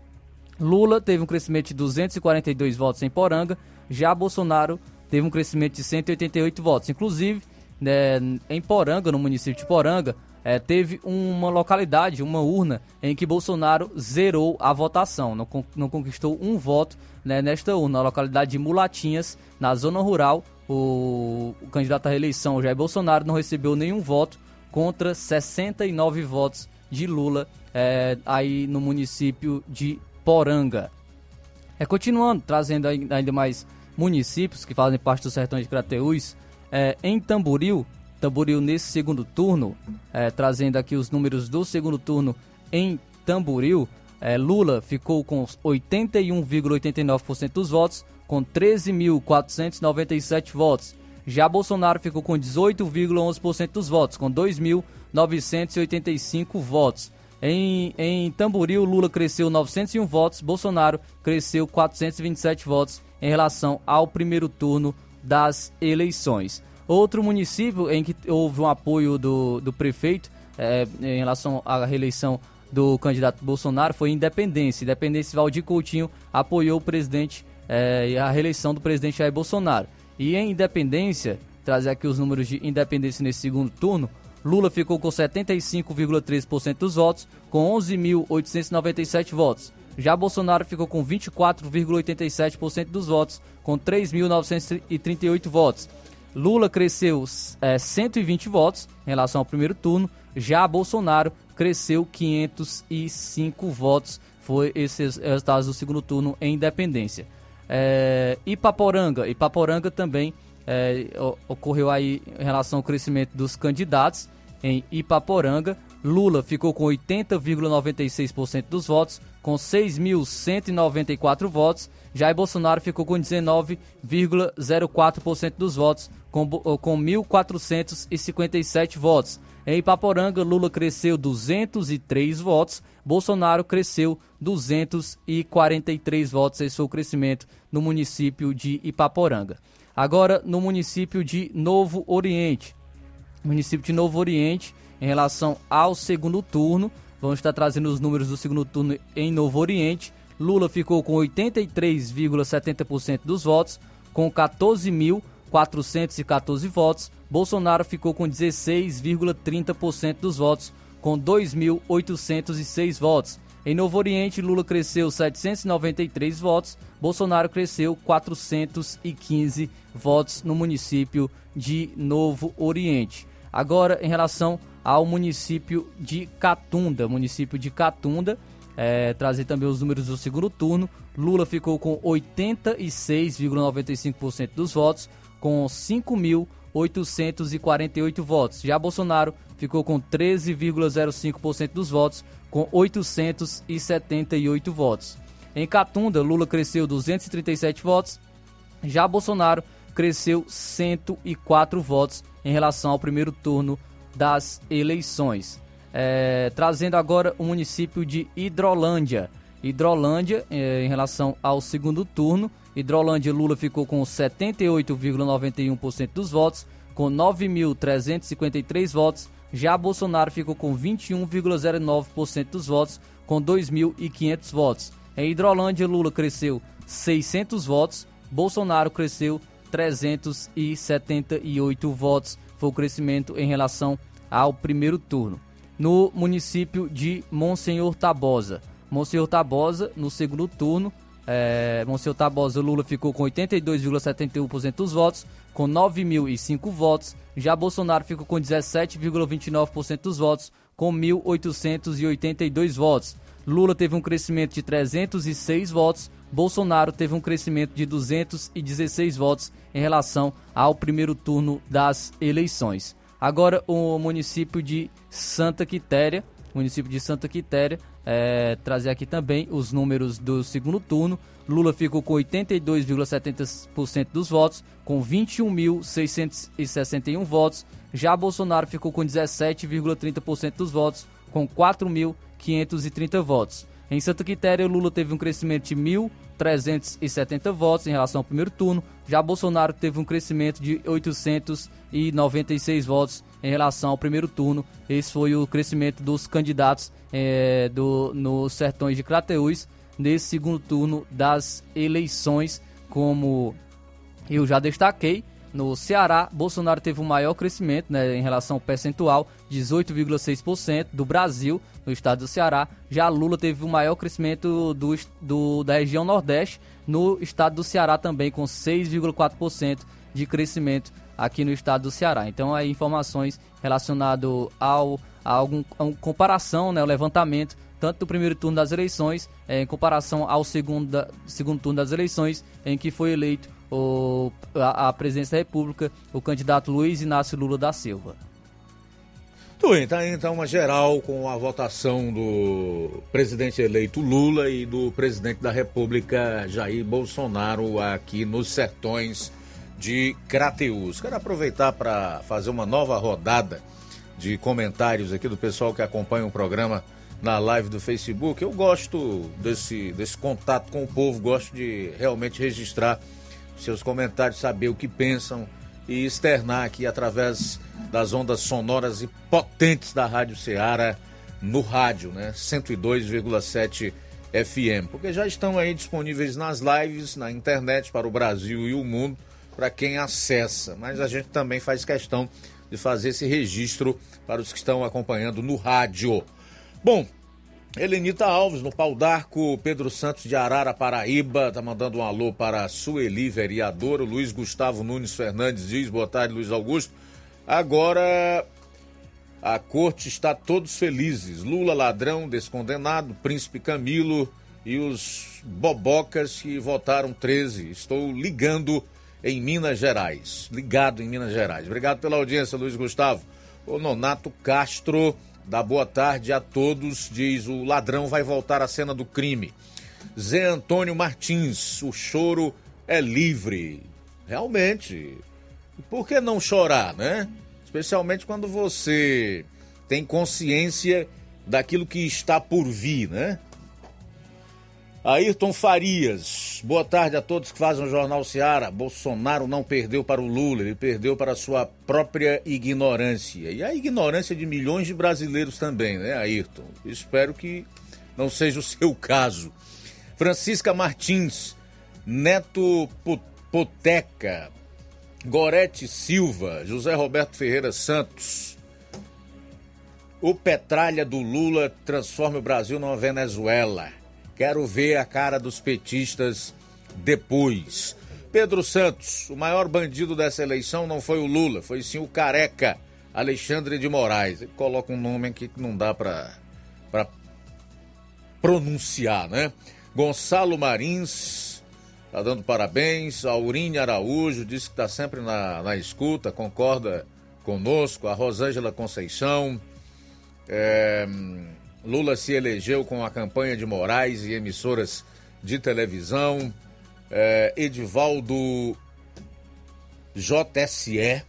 Lula teve um crescimento de 242 votos em Poranga, já Bolsonaro teve um crescimento de 188 votos. Inclusive, né, em Poranga, no município de Poranga, é, teve uma localidade, uma urna, em que Bolsonaro zerou a votação, não, não conquistou um voto né, nesta urna, na localidade de Mulatinhas, na zona rural. O, o candidato à reeleição, Jair Bolsonaro, não recebeu nenhum voto contra 69 votos de Lula é, aí no município de Poranga. É, continuando, trazendo ainda mais municípios que fazem parte do sertão de Crateús, é, em Tamboril, Tamboril nesse segundo turno, é, trazendo aqui os números do segundo turno em Tamboril, é, Lula ficou com 81,89% dos votos, com 13.497 votos. Já Bolsonaro ficou com 18,11% dos votos, com 2.985 votos. Em, em Tamboril, Lula cresceu 901 votos, Bolsonaro cresceu 427 votos em relação ao primeiro turno das eleições. Outro município em que houve um apoio do, do prefeito é, em relação à reeleição do candidato Bolsonaro foi Independência. Independência Valdir Coutinho apoiou o presidente é, a reeleição do presidente Jair Bolsonaro. E em Independência, trazer aqui os números de Independência nesse segundo turno, Lula ficou com 75,3% dos votos, com 11.897 votos. Já Bolsonaro ficou com 24,87% dos votos, com 3.938 votos. Lula cresceu é, 120 votos em relação ao primeiro turno, já Bolsonaro cresceu 505 votos. Foi esses resultados do segundo turno em Independência. É, Ipaporanga, Ipaporanga também é, ocorreu aí em relação ao crescimento dos candidatos em Ipaporanga. Lula ficou com 80,96% dos votos, com 6.194 votos. Jair Bolsonaro ficou com 19,04% dos votos, com, com 1.457 votos. Em Ipaporanga, Lula cresceu 203 votos, Bolsonaro cresceu 243 votos. Esse foi o crescimento no município de Ipaporanga. Agora, no município de Novo Oriente. Município de Novo Oriente, em relação ao segundo turno, vamos estar trazendo os números do segundo turno em Novo Oriente. Lula ficou com 83,70% dos votos, com 14.414 votos. Bolsonaro ficou com 16,30% dos votos, com 2.806 votos. Em Novo Oriente, Lula cresceu 793 votos, Bolsonaro cresceu 415 votos no município de Novo Oriente. Agora, em relação ao município de Catunda, município de Catunda, é, trazer também os números do segundo turno. Lula ficou com 86,95% dos votos, com 5.848 votos. Já Bolsonaro ficou com 13,05% dos votos, com 878 votos. Em Catunda, Lula cresceu 237 votos, já Bolsonaro cresceu 104 votos em relação ao primeiro turno das eleições. É, trazendo agora o município de Hidrolândia. Hidrolândia, é, em relação ao segundo turno, Hidrolândia Lula ficou com 78,91% dos votos, com 9.353 votos. Já Bolsonaro ficou com 21,09% dos votos, com 2.500 votos. Em Hidrolândia, Lula cresceu 600 votos, Bolsonaro cresceu 378 votos. Foi o crescimento em relação ao primeiro turno. No município de Monsenhor Tabosa. Monsenhor Tabosa, no segundo turno, é, Monsenhor Tabosa Lula ficou com 82,71% dos votos, com 9.005 votos. Já Bolsonaro ficou com 17,29% dos votos, com 1.882 votos. Lula teve um crescimento de 306 votos, Bolsonaro teve um crescimento de 216 votos em relação ao primeiro turno das eleições. Agora, o município de Santa Quitéria, município de Santa Quitéria, é, trazer aqui também os números do segundo turno. Lula ficou com 82,70% dos votos, com 21.661 votos. Já Bolsonaro ficou com 17,30% dos votos, com 4.530 votos. Em Santa Quitéria, Lula teve um crescimento de 1.370 votos em relação ao primeiro turno. Já Bolsonaro teve um crescimento de 896 votos em relação ao primeiro turno. Esse foi o crescimento dos candidatos é, do, nos sertões de Crateús nesse segundo turno das eleições, como eu já destaquei. No Ceará, Bolsonaro teve um maior crescimento né, em relação ao percentual, 18,6% do Brasil, no estado do Ceará. Já Lula teve o maior crescimento do, do, da região Nordeste, no estado do Ceará também, com 6,4% de crescimento aqui no estado do Ceará. Então, aí informações relacionadas ao, a algum a comparação, né, o levantamento tanto do primeiro turno das eleições, é, em comparação ao segundo, segundo turno das eleições, em que foi eleito o, a, a presidência da República o candidato Luiz Inácio Lula da Silva. Bem, tá então uma geral com a votação do presidente eleito Lula e do presidente da República Jair Bolsonaro aqui nos sertões de Crateús. Quero aproveitar para fazer uma nova rodada de comentários aqui do pessoal que acompanha o programa na live do Facebook. Eu gosto desse, desse contato com o povo, gosto de realmente registrar seus comentários, saber o que pensam e externar aqui através das ondas sonoras e potentes da Rádio Ceará no rádio, né? 102,7 FM. Porque já estão aí disponíveis nas lives, na internet para o Brasil e o mundo, para quem acessa. Mas a gente também faz questão de fazer esse registro para os que estão acompanhando no rádio. Bom, Helenita Alves, no Pau d'Arco, Pedro Santos de Arara, Paraíba, tá mandando um alô para a Sueli, vereadora, Luiz Gustavo Nunes Fernandes diz, boa tarde, Luiz Augusto. Agora, a corte está todos felizes, Lula ladrão, descondenado, Príncipe Camilo e os bobocas que votaram 13. Estou ligando em Minas Gerais, ligado em Minas Gerais. Obrigado pela audiência, Luiz Gustavo. O Nonato Castro Dá boa tarde a todos, diz o ladrão vai voltar à cena do crime. Zé Antônio Martins, o choro é livre. Realmente. Por que não chorar, né? Especialmente quando você tem consciência daquilo que está por vir, né? Ayrton Farias, boa tarde a todos que fazem o Jornal Seara. Bolsonaro não perdeu para o Lula, ele perdeu para a sua própria ignorância. E a ignorância de milhões de brasileiros também, né, Ayrton? Espero que não seja o seu (laughs) caso. Francisca Martins, Neto Poteca, Gorete Silva, José Roberto Ferreira Santos. O Petralha do Lula transforma o Brasil numa Venezuela. Quero ver a cara dos petistas depois. Pedro Santos, o maior bandido dessa eleição não foi o Lula, foi sim o careca Alexandre de Moraes. Ele coloca um nome aqui que não dá para pronunciar, né? Gonçalo Marins, tá dando parabéns. Aurine Araújo disse que está sempre na, na escuta, concorda conosco. A Rosângela Conceição. É, Lula se elegeu com a campanha de Moraes e emissoras de televisão. É, Edivaldo JSE,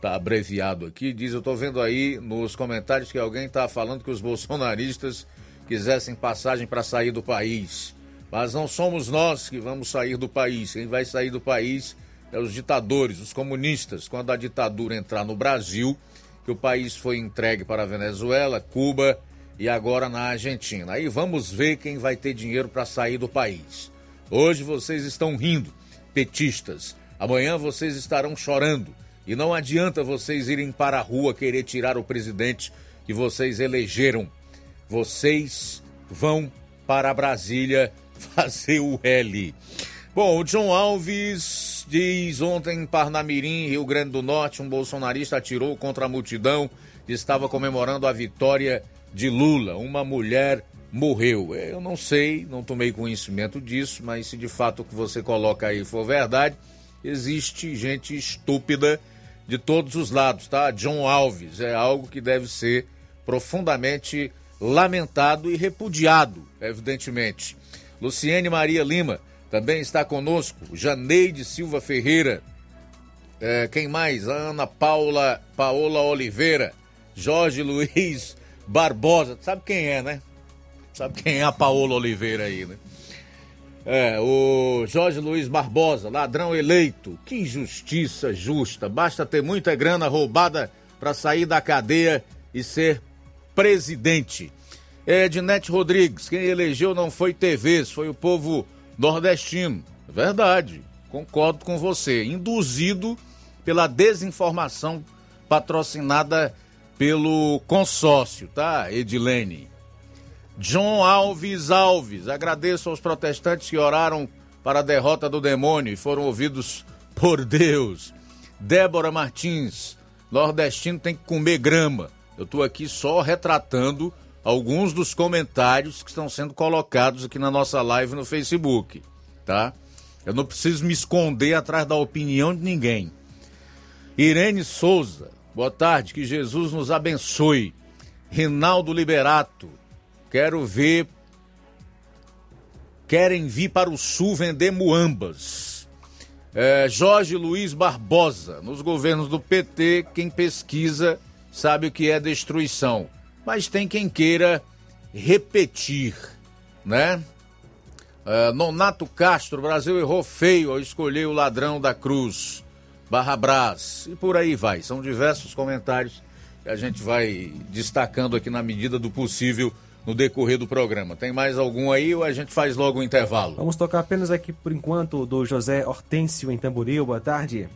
tá abreviado aqui, diz: Eu tô vendo aí nos comentários que alguém tá falando que os bolsonaristas quisessem passagem para sair do país. Mas não somos nós que vamos sair do país. Quem vai sair do país é os ditadores, os comunistas. Quando a ditadura entrar no Brasil, que o país foi entregue para a Venezuela, Cuba e agora na Argentina. Aí vamos ver quem vai ter dinheiro para sair do país. Hoje vocês estão rindo, petistas. Amanhã vocês estarão chorando. E não adianta vocês irem para a rua querer tirar o presidente que vocês elegeram. Vocês vão para Brasília (laughs) fazer o L. Bom, o John Alves diz ontem em Parnamirim, Rio Grande do Norte, um bolsonarista atirou contra a multidão que estava comemorando a vitória de Lula. Uma mulher morreu. Eu não sei, não tomei conhecimento disso, mas se de fato o que você coloca aí for verdade, existe gente estúpida de todos os lados, tá? John Alves é algo que deve ser profundamente lamentado e repudiado, evidentemente. Luciene Maria Lima também está conosco. Janeide Silva Ferreira. É, quem mais? Ana Paula Paola Oliveira. Jorge Luiz Barbosa, sabe quem é, né? Sabe quem é a Paola Oliveira aí, né? É, o Jorge Luiz Barbosa, ladrão eleito. Que injustiça justa. Basta ter muita grana roubada para sair da cadeia e ser presidente. Ednete Rodrigues, quem elegeu não foi TVs, foi o povo nordestino. Verdade, concordo com você. Induzido pela desinformação patrocinada pelo consórcio, tá, Edilene? John Alves Alves, agradeço aos protestantes que oraram para a derrota do demônio e foram ouvidos por Deus. Débora Martins, nordestino tem que comer grama. Eu estou aqui só retratando alguns dos comentários que estão sendo colocados aqui na nossa live no Facebook, tá? Eu não preciso me esconder atrás da opinião de ninguém. Irene Souza, Boa tarde, que Jesus nos abençoe. Rinaldo Liberato, quero ver. Querem vir para o sul vender muambas. É, Jorge Luiz Barbosa, nos governos do PT, quem pesquisa sabe o que é destruição. Mas tem quem queira repetir, né? É, Nonato Castro, Brasil errou feio ao escolher o ladrão da cruz. Barra Brás. E por aí vai. São diversos comentários que a gente vai destacando aqui na medida do possível no decorrer do programa. Tem mais algum aí ou a gente faz logo o um intervalo? Vamos tocar apenas aqui por enquanto do José Hortêncio em Tamboril. Boa tarde.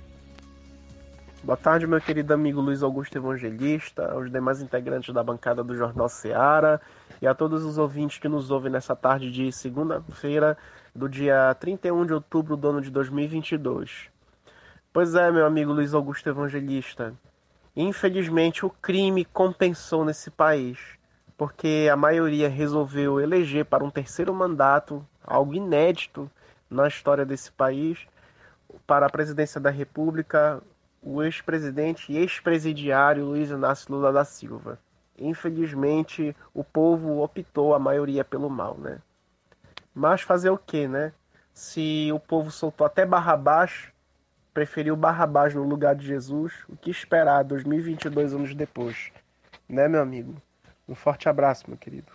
Boa tarde, meu querido amigo Luiz Augusto Evangelista, aos demais integrantes da bancada do Jornal Seara e a todos os ouvintes que nos ouvem nessa tarde de segunda-feira do dia 31 de outubro do ano de 2022. Pois é, meu amigo Luiz Augusto Evangelista, infelizmente o crime compensou nesse país, porque a maioria resolveu eleger para um terceiro mandato, algo inédito na história desse país, para a presidência da República, o ex-presidente e ex-presidiário Luiz Inácio Lula da Silva. Infelizmente, o povo optou a maioria pelo mal, né? Mas fazer o que, né? Se o povo soltou até Barrabás, preferiu Barrabás no lugar de Jesus, o que esperar 2022 anos depois? Né, meu amigo? Um forte abraço, meu querido.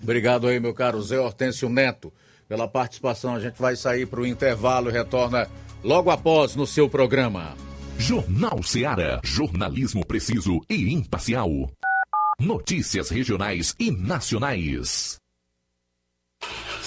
Obrigado aí, meu caro Zé Hortêncio Neto, pela participação. A gente vai sair para o intervalo e retorna logo após no seu programa. Jornal Seara. Jornalismo preciso e imparcial. Notícias regionais e nacionais.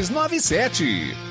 62 297.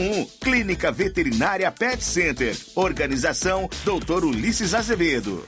9816584 01. Clínica Veterinária Pet Center. Organização Dr. Ulisses Azevedo.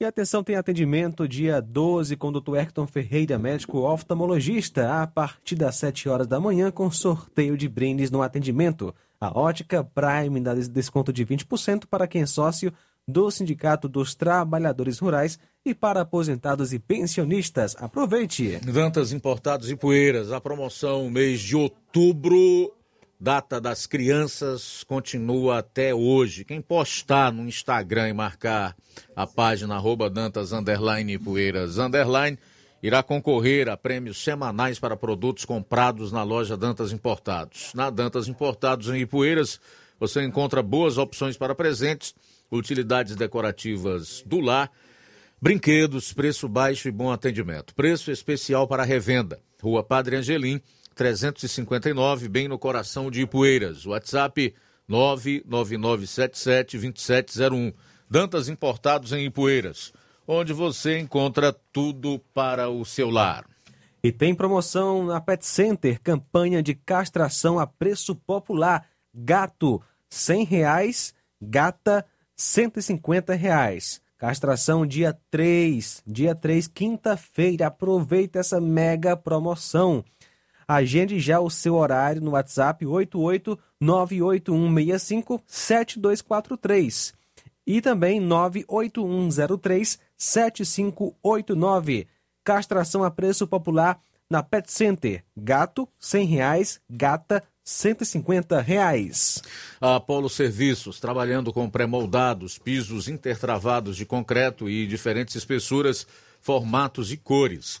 E atenção, tem atendimento dia 12 com o Dr. Hector Ferreira, médico oftalmologista, a partir das 7 horas da manhã, com sorteio de brindes no atendimento. A Ótica Prime dá desconto de 20% para quem é sócio do Sindicato dos Trabalhadores Rurais e para aposentados e pensionistas. Aproveite! Dantas Importados e Poeiras, a promoção mês de outubro, data das crianças, continua até hoje. Quem postar no Instagram e marcar a página arroba Dantas underline Poeiras underline irá concorrer a prêmios semanais para produtos comprados na loja Dantas Importados. Na Dantas Importados em Ipueiras, você encontra boas opções para presentes, utilidades decorativas do lar, brinquedos, preço baixo e bom atendimento. Preço especial para revenda. Rua Padre Angelim, 359, bem no coração de Ipueiras. WhatsApp 999772701. Dantas Importados em Ipueiras onde você encontra tudo para o seu lar. E tem promoção na Pet Center, campanha de castração a preço popular. Gato, R$ reais, gata, R$ reais. Castração dia 3, dia 3, quinta-feira. Aproveita essa mega promoção. Agende já o seu horário no WhatsApp 88981657243 e também 98103 7589. Castração a preço popular na Pet Center. Gato, R$ reais, gata, R$ reais. A Apolo Serviços, trabalhando com pré-moldados, pisos intertravados de concreto e diferentes espessuras, formatos e cores.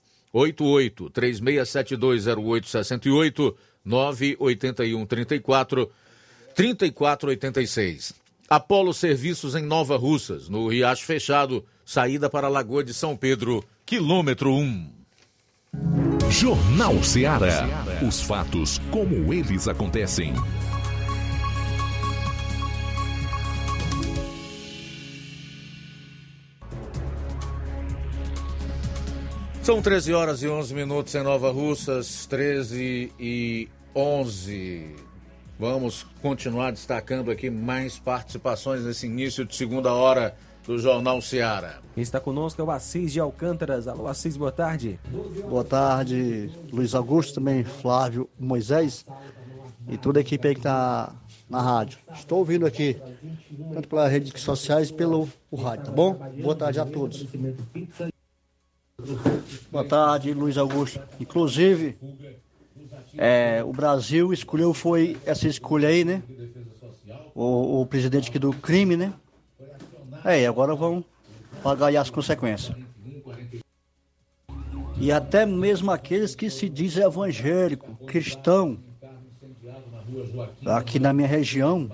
88 36720868 981 34 3486. Apolo Serviços em Nova Russas, no Riacho Fechado, saída para a Lagoa de São Pedro, quilômetro 1. Jornal Ceará. Os fatos como eles acontecem. São 13 horas e 11 minutos em Nova Russas, 13 e 11. Vamos continuar destacando aqui mais participações nesse início de segunda hora do Jornal Seara. Quem está conosco é o Assis de Alcântaras. Alô, Assis, boa tarde. Boa tarde, Luiz Augusto, também Flávio Moisés e toda a equipe aí que está na rádio. Estou ouvindo aqui, tanto pelas redes sociais e pelo rádio, tá bom? Boa tarde a todos. Boa tarde, Luiz Augusto. Inclusive, é, o Brasil escolheu, foi essa escolha aí, né? O, o presidente aqui do crime, né? É, agora vão pagar as consequências. E até mesmo aqueles que se dizem evangélico, cristão, aqui na minha região,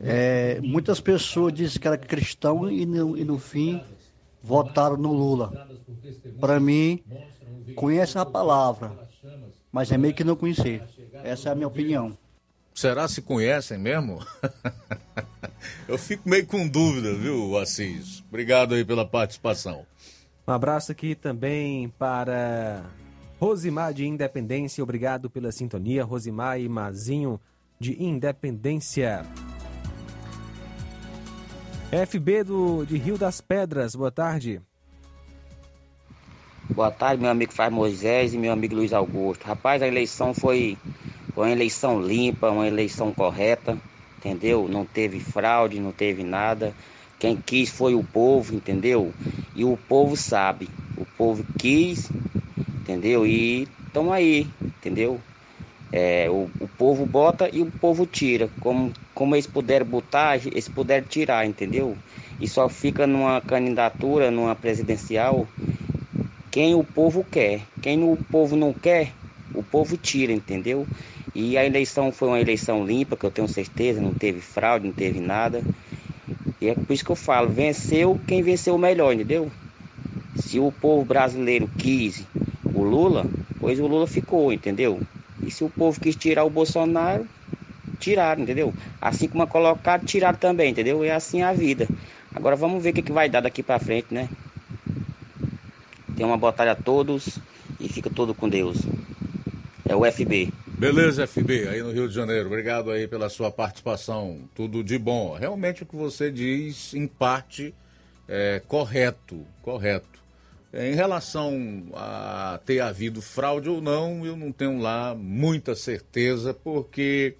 é, muitas pessoas dizem que era cristão e no, e no fim votaram no Lula. Para mim, conhecem a palavra, mas é meio que não conhecer. Essa é a minha opinião. Será se conhecem mesmo? (laughs) Eu fico meio com dúvida, viu, Assis? Obrigado aí pela participação. Um abraço aqui também para Rosimar de Independência. Obrigado pela sintonia. Rosimar e Mazinho de Independência. FB do, de Rio das Pedras, boa tarde. Boa tarde, meu amigo Faz Moisés e meu amigo Luiz Augusto. Rapaz, a eleição foi, foi uma eleição limpa, uma eleição correta, entendeu? Não teve fraude, não teve nada. Quem quis foi o povo, entendeu? E o povo sabe. O povo quis, entendeu? E estão aí, entendeu? É, o, o povo bota e o povo tira. Como, como eles puderam botar, eles puderam tirar, entendeu? E só fica numa candidatura, numa presidencial, quem o povo quer. Quem o povo não quer, o povo tira, entendeu? E a eleição foi uma eleição limpa, que eu tenho certeza, não teve fraude, não teve nada. E é por isso que eu falo, venceu quem venceu o melhor, entendeu? Se o povo brasileiro quis o Lula, pois o Lula ficou, entendeu? E se o povo quis tirar o Bolsonaro, tiraram, entendeu? Assim como colocaram, tiraram também, entendeu? É assim a vida. Agora vamos ver o que, que vai dar daqui pra frente, né? Tem uma batalha a todos e fica todo com Deus. É o FB. Beleza, FB, aí no Rio de Janeiro. Obrigado aí pela sua participação. Tudo de bom. Realmente o que você diz, em parte, é correto. Correto. Em relação a ter havido fraude ou não, eu não tenho lá muita certeza, porque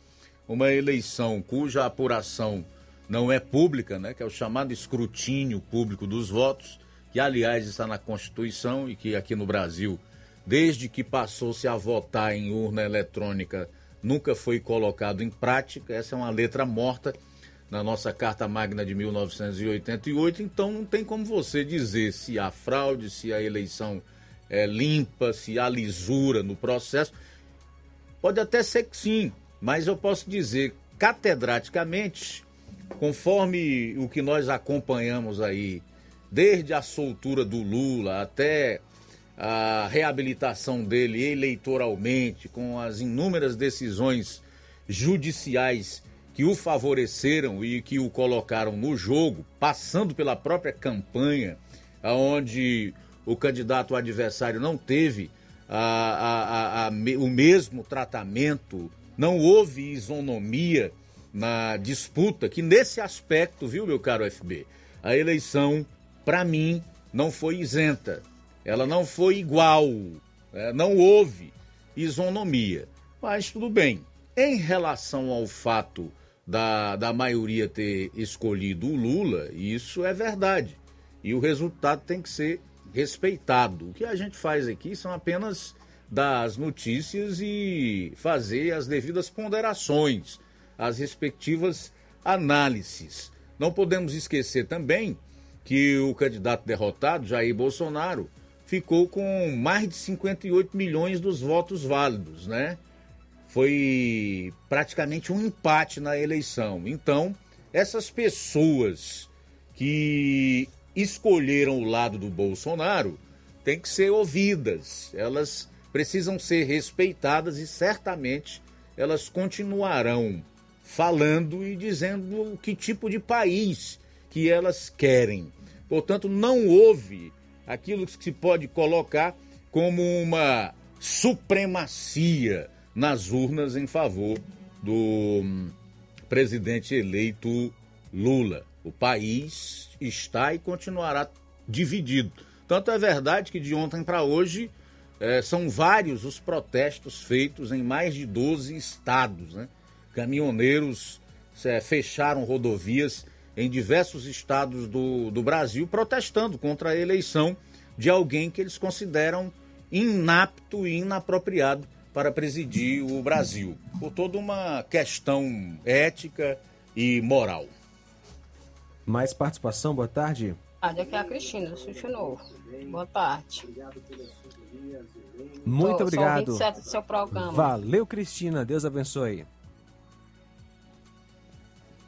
uma eleição cuja apuração não é pública, né, que é o chamado escrutínio público dos votos, que aliás está na Constituição e que aqui no Brasil desde que passou-se a votar em urna eletrônica, nunca foi colocado em prática. Essa é uma letra morta na nossa Carta Magna de 1988. Então não tem como você dizer se há fraude, se a eleição é limpa, se há lisura no processo. Pode até ser que sim, mas eu posso dizer catedraticamente, conforme o que nós acompanhamos aí, desde a soltura do Lula até a reabilitação dele eleitoralmente, com as inúmeras decisões judiciais que o favoreceram e que o colocaram no jogo, passando pela própria campanha, onde o candidato adversário não teve a, a, a, o mesmo tratamento, não houve isonomia na disputa, que nesse aspecto, viu, meu caro FB, a eleição, para mim, não foi isenta ela não foi igual, né? não houve isonomia. Mas tudo bem. Em relação ao fato da, da maioria ter escolhido o Lula, isso é verdade. E o resultado tem que ser respeitado. O que a gente faz aqui são apenas dar as notícias e fazer as devidas ponderações, as respectivas análises. Não podemos esquecer também que o candidato derrotado, Jair Bolsonaro, ficou com mais de 58 milhões dos votos válidos, né? Foi praticamente um empate na eleição. Então, essas pessoas que escolheram o lado do Bolsonaro têm que ser ouvidas, elas precisam ser respeitadas e certamente elas continuarão falando e dizendo que tipo de país que elas querem. Portanto, não houve aquilo que se pode colocar como uma supremacia nas urnas em favor do hum, presidente eleito Lula. O país está e continuará dividido. Tanto é verdade que de ontem para hoje é, são vários os protestos feitos em mais de 12 estados. Né? Caminhoneiros é, fecharam rodovias em diversos estados do, do Brasil protestando contra a eleição de alguém que eles consideram inapto e inapropriado para presidir o Brasil, por toda uma questão ética e moral. Mais participação, boa tarde. Aqui é a Cristina, do Sushi Novo. Boa tarde. Muito Sou- obrigado. Sou 27 do seu programa. Valeu, Cristina. Deus abençoe.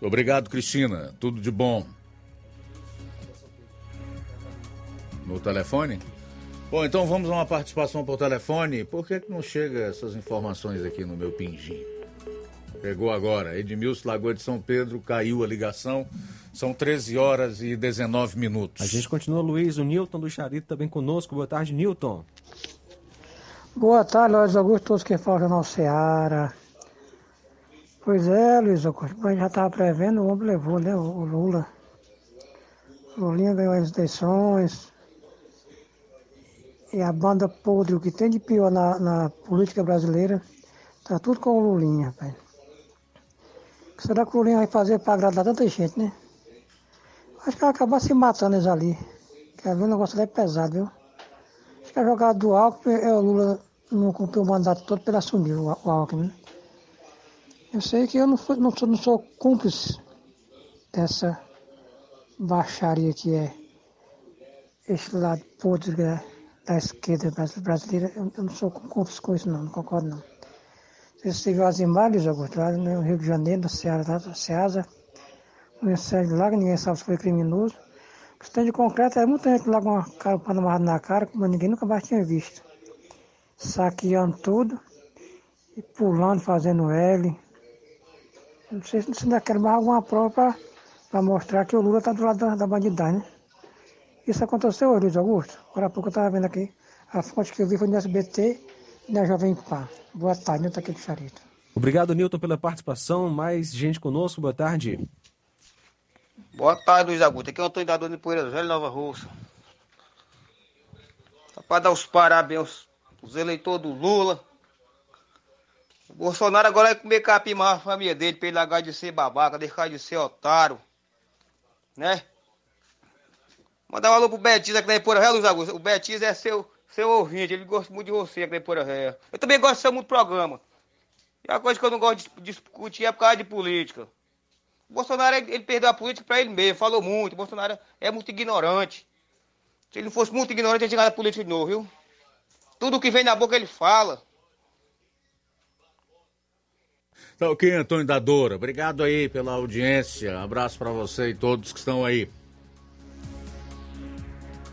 Obrigado, Cristina. Tudo de bom. No telefone? Bom, então vamos a uma participação por telefone. Por que, que não chega essas informações aqui no meu pingim? Pegou agora. Edmilson Lagoa de São Pedro, caiu a ligação. São 13 horas e 19 minutos. A gente continua, Luiz. O Newton do Charito também conosco. Boa tarde, Newton. Boa tarde, Luiz Augusto, todos que falam no Ceará. Pois é, Luiz Augusto, mas já estava prevendo, o homem levou, né, o Lula. O Lulinha ganhou as eleições. E a banda podre, o que tem de pior na, na política brasileira, tá tudo com o Lulinha, rapaz. Será que o Lulinha vai fazer para agradar tanta gente, né? Acho que vai acabar se matando eles ali. Quer ver, o negócio ali é pesado, viu? Acho que a jogada do Alckmin é o Lula não cumpriu o mandato todo para assumir o, o Alckmin. né? Eu sei que eu não sou, não sou, não sou cúmplice dessa baixaria que é esse lado podre né, da esquerda brasi- brasileira. Eu, eu não sou cúmplice com isso não, não concordo não. Você viu as imagens, Augusto, lá no Rio de Janeiro, no Ceará, lá, no Ceasa, um incêndio lá, que ninguém sabe se foi criminoso. Tanto de concreto é muita gente lá com uma cara amarrada na cara, como ninguém nunca mais tinha visto. Saqueando tudo e pulando, fazendo L. Não sei se ainda quer mais alguma prova para mostrar que o Lula está do lado da, da bandidagem, né? Isso aconteceu, Luiz Augusto. Agora há pouco eu estava vendo aqui, a fonte que eu vi foi no SBT e na Jovem Pan. Boa tarde, Nilton aqui do Charito. Obrigado, Nilton, pela participação. Mais gente conosco, boa tarde. Boa tarde, Luiz Augusto. Aqui é o Antônio Dador de Poeira Velho, Nova Russa. Para dar os parabéns aos, eleitores do Lula. O Bolsonaro agora vai comer capim mais a família dele, pra ele largar de ser babaca, deixar de ser otário. Né? Mandar um alô pro Betis aqui da Ipora Ré, Luiz Augusto. O Betis é seu, seu ouvinte, ele gosta muito de você aqui da Ipora Ré. Eu também gosto seu muito programa. E a coisa que eu não gosto de discutir é por causa de política. O Bolsonaro, ele, perdeu a política pra ele mesmo, falou muito. O Bolsonaro é muito ignorante. Se ele não fosse muito ignorante, ele tinha chegado a política de novo, viu? Tudo que vem na boca ele fala. Tá ok, Antônio Dadora. Obrigado aí pela audiência. Abraço para você e todos que estão aí.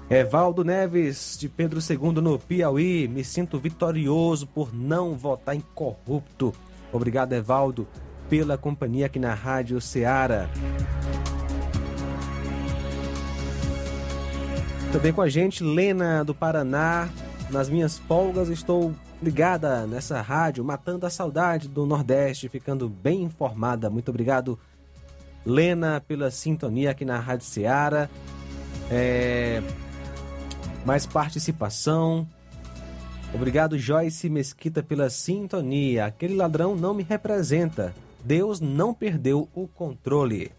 Evaldo Neves, de Pedro II no Piauí. Me sinto vitorioso por não votar em corrupto. Obrigado, Evaldo, pela companhia aqui na Rádio Ceará. Também com a gente, Lena do Paraná. Nas minhas folgas estou ligada nessa rádio, matando a saudade do Nordeste, ficando bem informada. Muito obrigado, Lena, pela sintonia aqui na Rádio Ceará. É... Mais participação. Obrigado, Joyce Mesquita, pela sintonia. Aquele ladrão não me representa. Deus não perdeu o controle.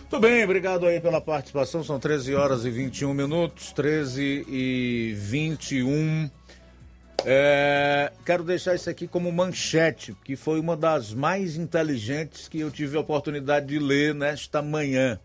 Muito bem, obrigado aí pela participação. São 13 horas e 21 minutos. 13 e 21. É, quero deixar isso aqui como manchete, que foi uma das mais inteligentes que eu tive a oportunidade de ler nesta manhã.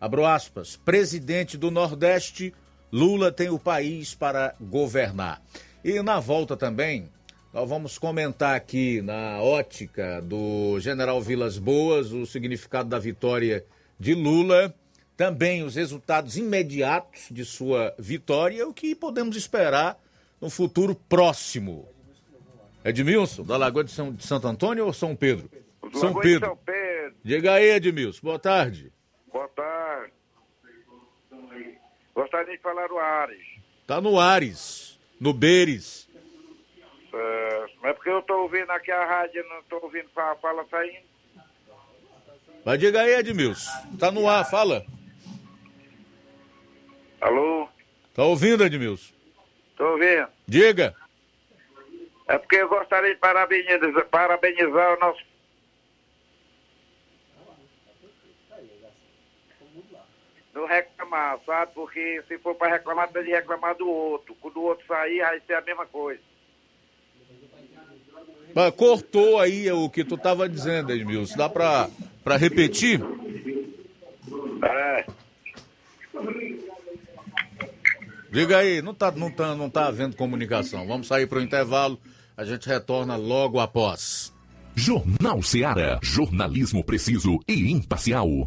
Abro aspas. Presidente do Nordeste, Lula tem o país para governar. E na volta também, nós vamos comentar aqui na ótica do General Vilas Boas o significado da vitória de Lula, também os resultados imediatos de sua vitória, o que podemos esperar no futuro próximo. Edmilson, da Lagoa de, São, de Santo Antônio ou São Pedro? São Pedro. São Pedro. Diga aí, Edmilson. Boa tarde. Boa tarde. Gostaria de falar o Ares. Tá no Ares, no Beres. É, mas porque eu tô ouvindo aqui a rádio, não tô ouvindo a fala saindo. Mas diga aí, Edmilson. Tá no ar, fala. Alô? Tá ouvindo, Edmilson? Tô ouvindo. Diga. É porque eu gostaria de parabenizar, parabenizar o nosso. Não reclamar, sabe? Porque se for para reclamar, tem de reclamar do outro. Quando o outro sair, vai ser a mesma coisa. Mas cortou aí o que tu tava dizendo, Edmilson. Dá pra, pra repetir? É. Diga aí, não tá, não, tá, não tá havendo comunicação. Vamos sair pro intervalo, a gente retorna logo após. Jornal Ceará, jornalismo preciso e imparcial.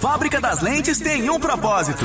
Fábrica das Lentes tem um propósito.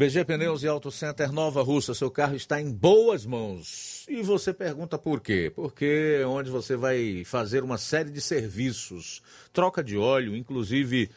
BG Pneus e Auto Center Nova Russa, seu carro está em boas mãos. E você pergunta por quê? Porque é onde você vai fazer uma série de serviços, troca de óleo, inclusive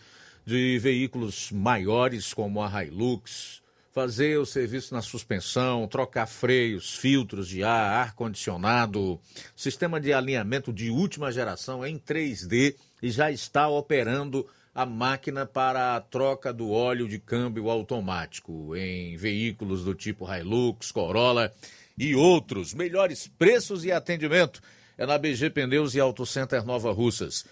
de veículos maiores como a Hilux, fazer o serviço na suspensão, trocar freios, filtros de ar, ar condicionado, sistema de alinhamento de última geração em 3D e já está operando a máquina para a troca do óleo de câmbio automático em veículos do tipo Hilux, Corolla e outros. Melhores preços e atendimento é na BG Pneus e Auto Center Nova Russas.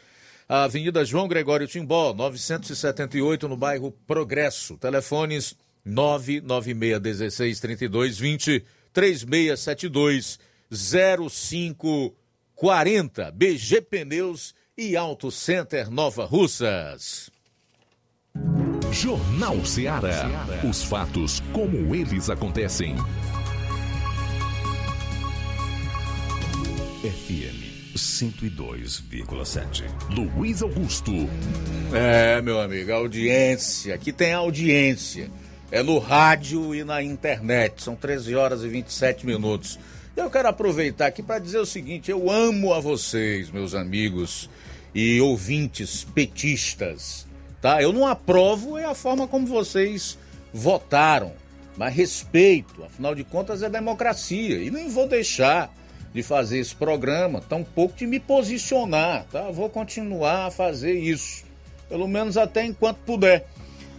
A Avenida João Gregório Timbó, 978, no bairro Progresso. Telefones 996163220, 3672 0540. BG Pneus e Auto Center Nova Russas. Jornal Ceará. Os fatos como eles acontecem. FM 102,7. Luiz Augusto. É, meu amigo, audiência. Aqui tem audiência. É no rádio e na internet. São 13 horas e 27 minutos. Eu quero aproveitar aqui para dizer o seguinte: eu amo a vocês, meus amigos e ouvintes petistas, tá? Eu não aprovo é a forma como vocês votaram, mas respeito, afinal de contas é democracia e nem vou deixar de fazer esse programa, tampouco de me posicionar, tá? Vou continuar a fazer isso, pelo menos até enquanto puder.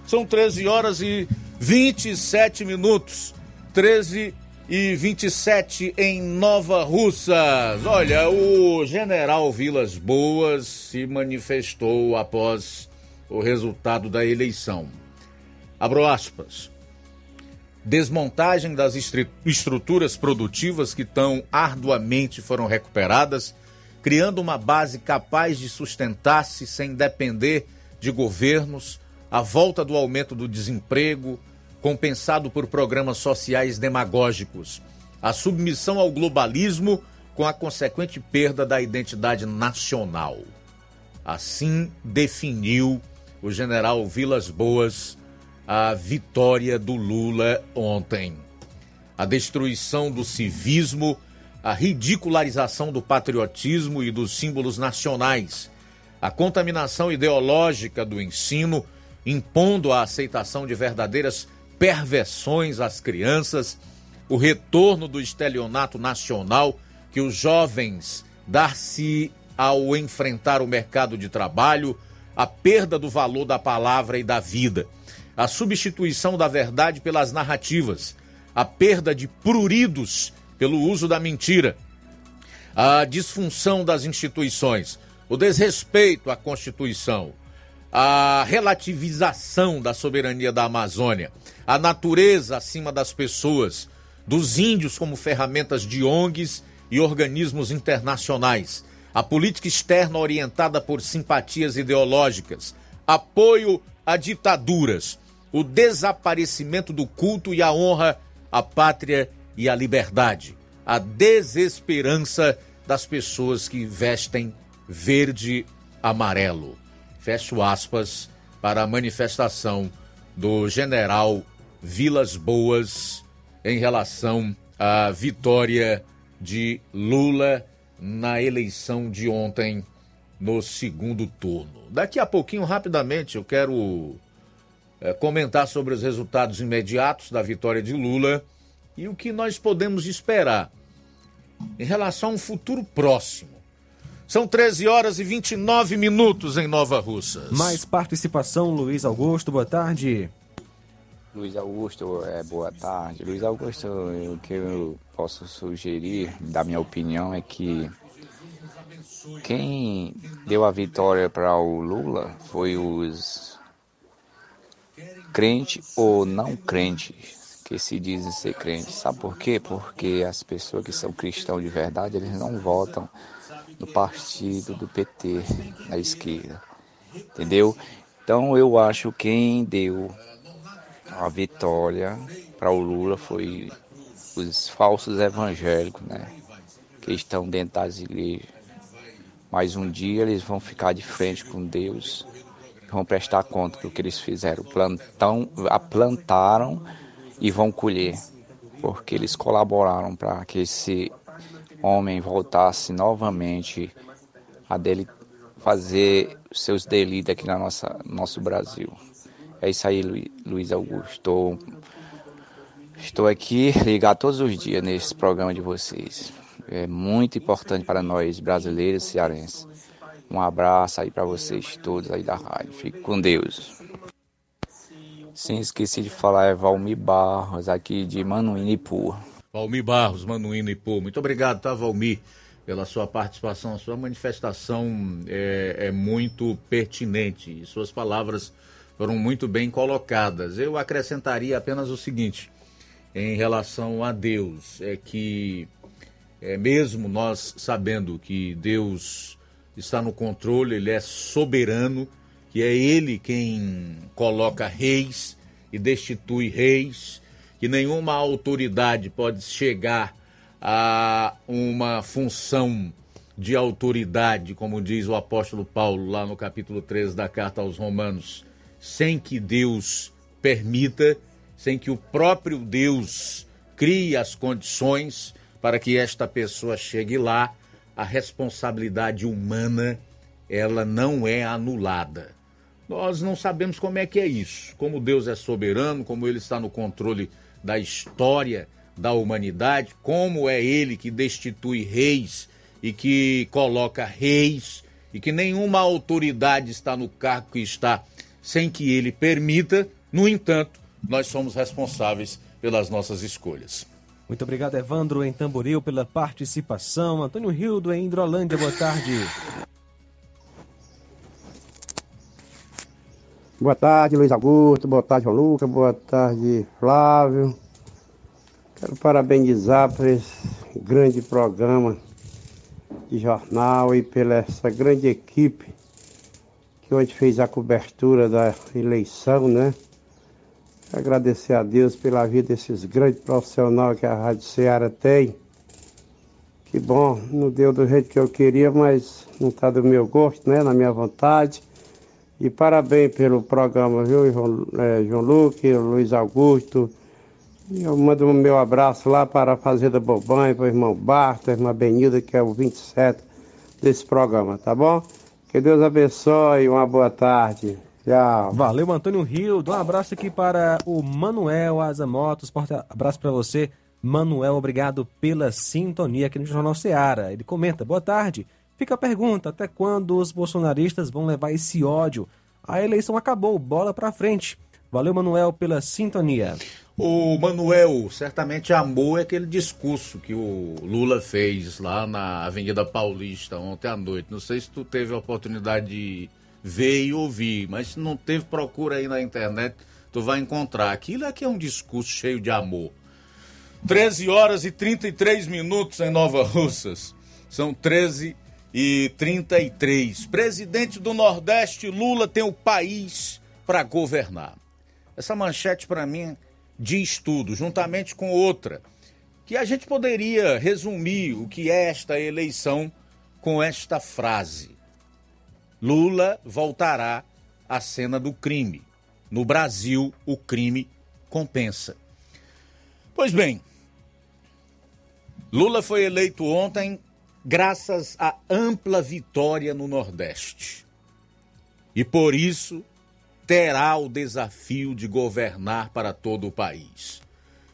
São 13 horas e 27 minutos. 13 e 27 em Nova Russas. Olha, o general Vilas Boas se manifestou após o resultado da eleição. Abro aspas. Desmontagem das estruturas produtivas que tão arduamente foram recuperadas, criando uma base capaz de sustentar-se sem depender de governos, a volta do aumento do desemprego, compensado por programas sociais demagógicos, a submissão ao globalismo com a consequente perda da identidade nacional. Assim definiu o general Vilas Boas a vitória do Lula ontem. A destruição do civismo, a ridicularização do patriotismo e dos símbolos nacionais, a contaminação ideológica do ensino, impondo a aceitação de verdadeiras perversões às crianças, o retorno do estelionato nacional que os jovens dar-se ao enfrentar o mercado de trabalho, a perda do valor da palavra e da vida, a substituição da verdade pelas narrativas, a perda de pruridos pelo uso da mentira, a disfunção das instituições, o desrespeito à Constituição, a relativização da soberania da Amazônia, a natureza acima das pessoas, dos índios como ferramentas de ONGs e organismos internacionais, a política externa orientada por simpatias ideológicas, apoio a ditaduras, o desaparecimento do culto e a honra à pátria e à liberdade, a desesperança das pessoas que vestem verde amarelo. Fecho aspas para a manifestação do general Vilas Boas em relação à vitória de Lula na eleição de ontem no segundo turno. Daqui a pouquinho, rapidamente, eu quero é, comentar sobre os resultados imediatos da vitória de Lula e o que nós podemos esperar em relação a um futuro próximo. São 13 horas e 29 minutos em Nova Russas. Mais participação, Luiz Augusto, boa tarde. Luiz Augusto, é, boa tarde. Luiz Augusto, o que eu posso sugerir, da minha opinião, é que quem deu a vitória para o Lula foi os crentes ou não crentes que se dizem ser crentes. Sabe por quê? Porque as pessoas que são cristãos de verdade, eles não votam no partido do PT, na esquerda. Entendeu? Então eu acho que quem deu a vitória para o Lula foi os falsos evangélicos, né? Que estão dentro das igrejas. Mas um dia eles vão ficar de frente com Deus, vão prestar conta do que eles fizeram. Plantão, plantaram e vão colher, porque eles colaboraram para que esse homem voltasse novamente a dele fazer seus delitos aqui na nossa nosso Brasil. É isso aí, Luiz Augusto. Estou, aqui ligado todos os dias nesse programa de vocês. É muito importante para nós brasileiros e cearenses. Um abraço aí para vocês todos aí da rádio. Fique com Deus. Sim, esqueci de falar, é Valmir Barros, aqui de Manuínipu. Valmir Barros, Manuínipu. Muito obrigado, tá, Valmir, pela sua participação. A sua manifestação é, é muito pertinente e suas palavras foram muito bem colocadas. Eu acrescentaria apenas o seguinte em relação a Deus: é que, é, mesmo nós sabendo que Deus está no controle, Ele é soberano, que é Ele quem coloca reis e destitui reis, que nenhuma autoridade pode chegar a uma função de autoridade, como diz o apóstolo Paulo lá no capítulo 13 da carta aos Romanos sem que Deus permita, sem que o próprio Deus crie as condições para que esta pessoa chegue lá, a responsabilidade humana ela não é anulada. Nós não sabemos como é que é isso, como Deus é soberano, como ele está no controle da história da humanidade, como é ele que destitui reis e que coloca reis e que nenhuma autoridade está no cargo que está sem que ele permita. No entanto, nós somos responsáveis pelas nossas escolhas. Muito obrigado, Evandro, em Tamboril, pela participação. Antônio Rildo, em Hidrolândia, boa tarde. Boa tarde, Luiz Augusto. Boa tarde, João Lucas. Boa tarde, Flávio. Quero parabenizar por esse grande programa de jornal e pela essa grande equipe que hoje fez a cobertura da eleição, né? Agradecer a Deus pela vida desses grandes profissionais que a Rádio Ceará tem. Que bom, não deu do jeito que eu queria, mas não está do meu gosto, né? Na minha vontade. E parabéns pelo programa, viu, João, é, João Luque, Luiz Augusto. Eu mando o meu abraço lá para a Fazenda Bobanha, para o irmão Barta, a irmã Benilda, que é o 27 desse programa, tá bom? Que Deus abençoe, uma boa tarde. Tchau. Valeu, Antônio Rio. Um abraço aqui para o Manuel Asa Motos. Abraço para você, Manuel. Obrigado pela sintonia aqui no Jornal Seara. Ele comenta: boa tarde. Fica a pergunta: até quando os bolsonaristas vão levar esse ódio? A eleição acabou, bola para frente. Valeu, Manuel, pela sintonia. O Manuel certamente amou aquele discurso que o Lula fez lá na Avenida Paulista ontem à noite. Não sei se tu teve a oportunidade de ver e ouvir, mas se não teve, procura aí na internet, tu vai encontrar. Aquilo aqui é um discurso cheio de amor. 13 horas e 33 minutos em Nova Russas. São 13 e 33. Presidente do Nordeste, Lula tem o país para governar. Essa manchete para mim diz tudo, juntamente com outra, que a gente poderia resumir o que é esta eleição com esta frase: Lula voltará à cena do crime. No Brasil, o crime compensa. Pois bem, Lula foi eleito ontem graças à ampla vitória no Nordeste. E por isso terá o desafio de governar para todo o país,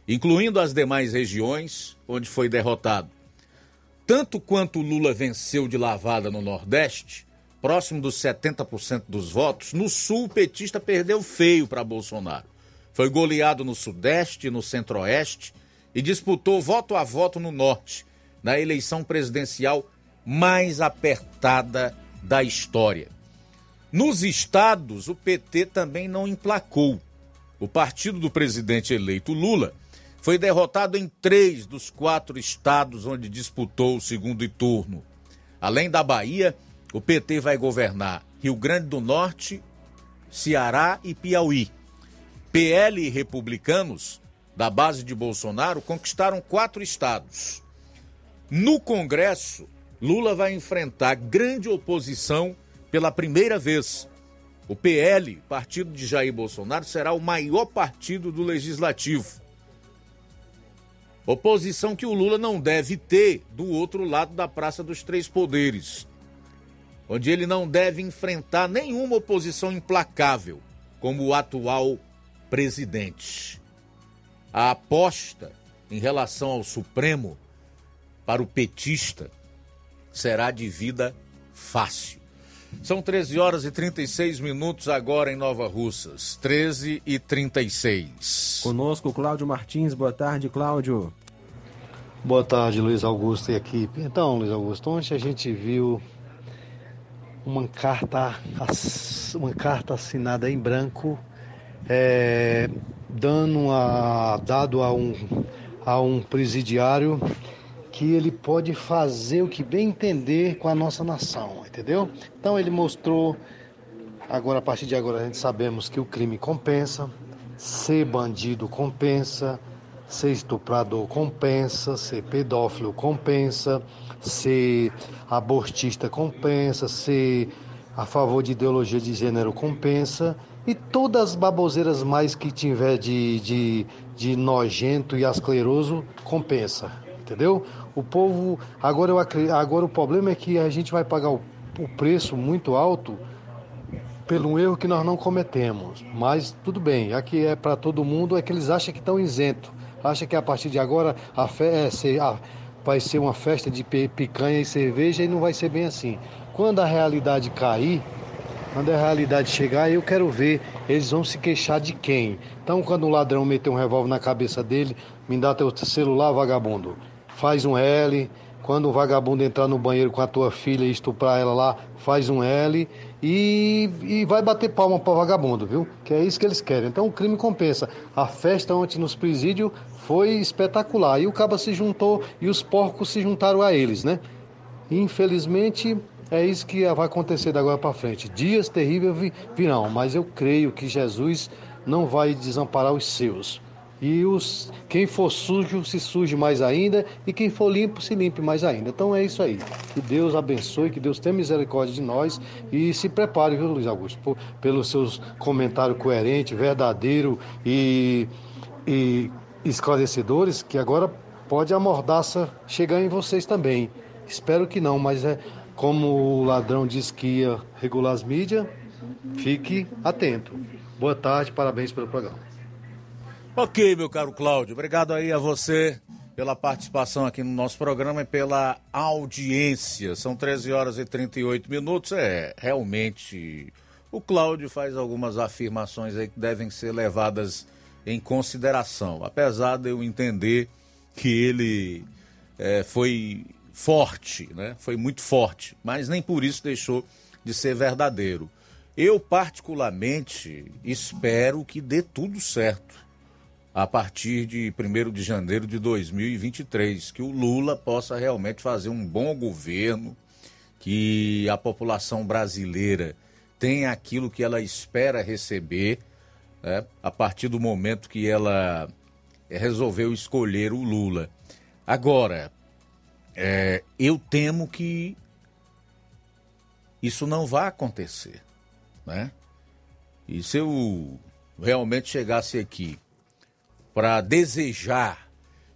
incluindo as demais regiões onde foi derrotado. Tanto quanto Lula venceu de lavada no Nordeste, próximo dos 70% dos votos, no Sul o petista perdeu feio para Bolsonaro. Foi goleado no Sudeste e no Centro-Oeste e disputou voto a voto no Norte, na eleição presidencial mais apertada da história. Nos estados, o PT também não emplacou. O partido do presidente eleito Lula foi derrotado em três dos quatro estados onde disputou o segundo turno. Além da Bahia, o PT vai governar Rio Grande do Norte, Ceará e Piauí. PL e republicanos, da base de Bolsonaro, conquistaram quatro estados. No Congresso, Lula vai enfrentar grande oposição pela primeira vez. O PL, partido de Jair Bolsonaro, será o maior partido do legislativo. Oposição que o Lula não deve ter do outro lado da Praça dos Três Poderes, onde ele não deve enfrentar nenhuma oposição implacável, como o atual presidente. A aposta em relação ao Supremo para o petista será de vida fácil. São 13 horas e 36 minutos agora em Nova Russas. 13 e 36. Conosco, Cláudio Martins. Boa tarde, Cláudio. Boa tarde, Luiz Augusto e equipe. Então, Luiz Augusto, ontem a gente viu uma carta, uma carta assinada em branco, é, dando a, dado a um, a um presidiário que ele pode fazer o que bem entender com a nossa nação, entendeu? Então ele mostrou, agora a partir de agora a gente sabemos que o crime compensa, ser bandido compensa, ser estuprador compensa, ser pedófilo compensa, ser abortista compensa, ser a favor de ideologia de gênero compensa e todas as baboseiras mais que tiver de, de, de nojento e ascleroso compensa, entendeu? O povo. Agora, eu, agora o problema é que a gente vai pagar o, o preço muito alto pelo erro que nós não cometemos. Mas tudo bem, aqui é para todo mundo, é que eles acham que estão isentos. Acham que a partir de agora a fé vai ser uma festa de picanha e cerveja e não vai ser bem assim. Quando a realidade cair, quando a realidade chegar, eu quero ver eles vão se queixar de quem. Então, quando um ladrão meter um revólver na cabeça dele, me dá teu celular, vagabundo faz um L. Quando o vagabundo entrar no banheiro com a tua filha e estuprar ela lá, faz um L. E, e vai bater palma para vagabundo, viu? Que é isso que eles querem. Então o crime compensa. A festa ontem nos presídios foi espetacular. E o caba se juntou e os porcos se juntaram a eles, né? Infelizmente, é isso que vai acontecer da agora para frente. Dias terríveis virão, mas eu creio que Jesus não vai desamparar os seus. E os, quem for sujo se suje mais ainda, e quem for limpo se limpe mais ainda. Então é isso aí. Que Deus abençoe, que Deus tenha misericórdia de nós e se prepare, viu, Luiz Augusto, por, pelos seus comentários coerentes, verdadeiros e, e esclarecedores, que agora pode a mordaça chegar em vocês também. Espero que não, mas é como o ladrão disse que ia regular as mídias, fique atento. Boa tarde, parabéns pelo programa. Ok, meu caro Cláudio, obrigado aí a você pela participação aqui no nosso programa e pela audiência. São 13 horas e 38 minutos. É, realmente, o Cláudio faz algumas afirmações aí que devem ser levadas em consideração. Apesar de eu entender que ele é, foi forte, né? Foi muito forte, mas nem por isso deixou de ser verdadeiro. Eu, particularmente, espero que dê tudo certo a partir de 1 de janeiro de 2023, que o Lula possa realmente fazer um bom governo, que a população brasileira tenha aquilo que ela espera receber, né, a partir do momento que ela resolveu escolher o Lula. Agora, é, eu temo que isso não vai acontecer, né? E se eu realmente chegasse aqui para desejar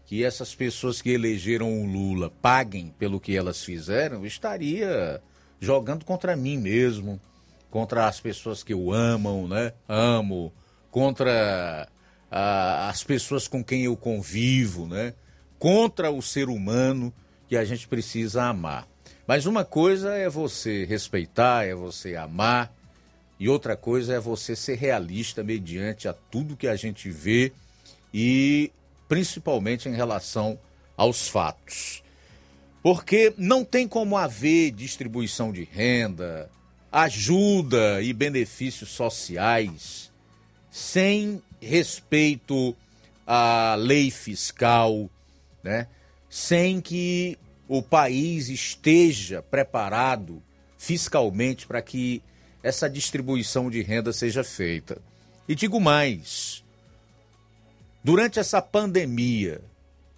que essas pessoas que elegeram o Lula paguem pelo que elas fizeram, eu estaria jogando contra mim mesmo, contra as pessoas que eu amo, né? Amo, contra a, as pessoas com quem eu convivo, né? Contra o ser humano que a gente precisa amar. Mas uma coisa é você respeitar, é você amar, e outra coisa é você ser realista mediante a tudo que a gente vê e principalmente em relação aos fatos. Porque não tem como haver distribuição de renda, ajuda e benefícios sociais sem respeito à lei fiscal, né? sem que o país esteja preparado fiscalmente para que essa distribuição de renda seja feita. E digo mais: durante essa pandemia,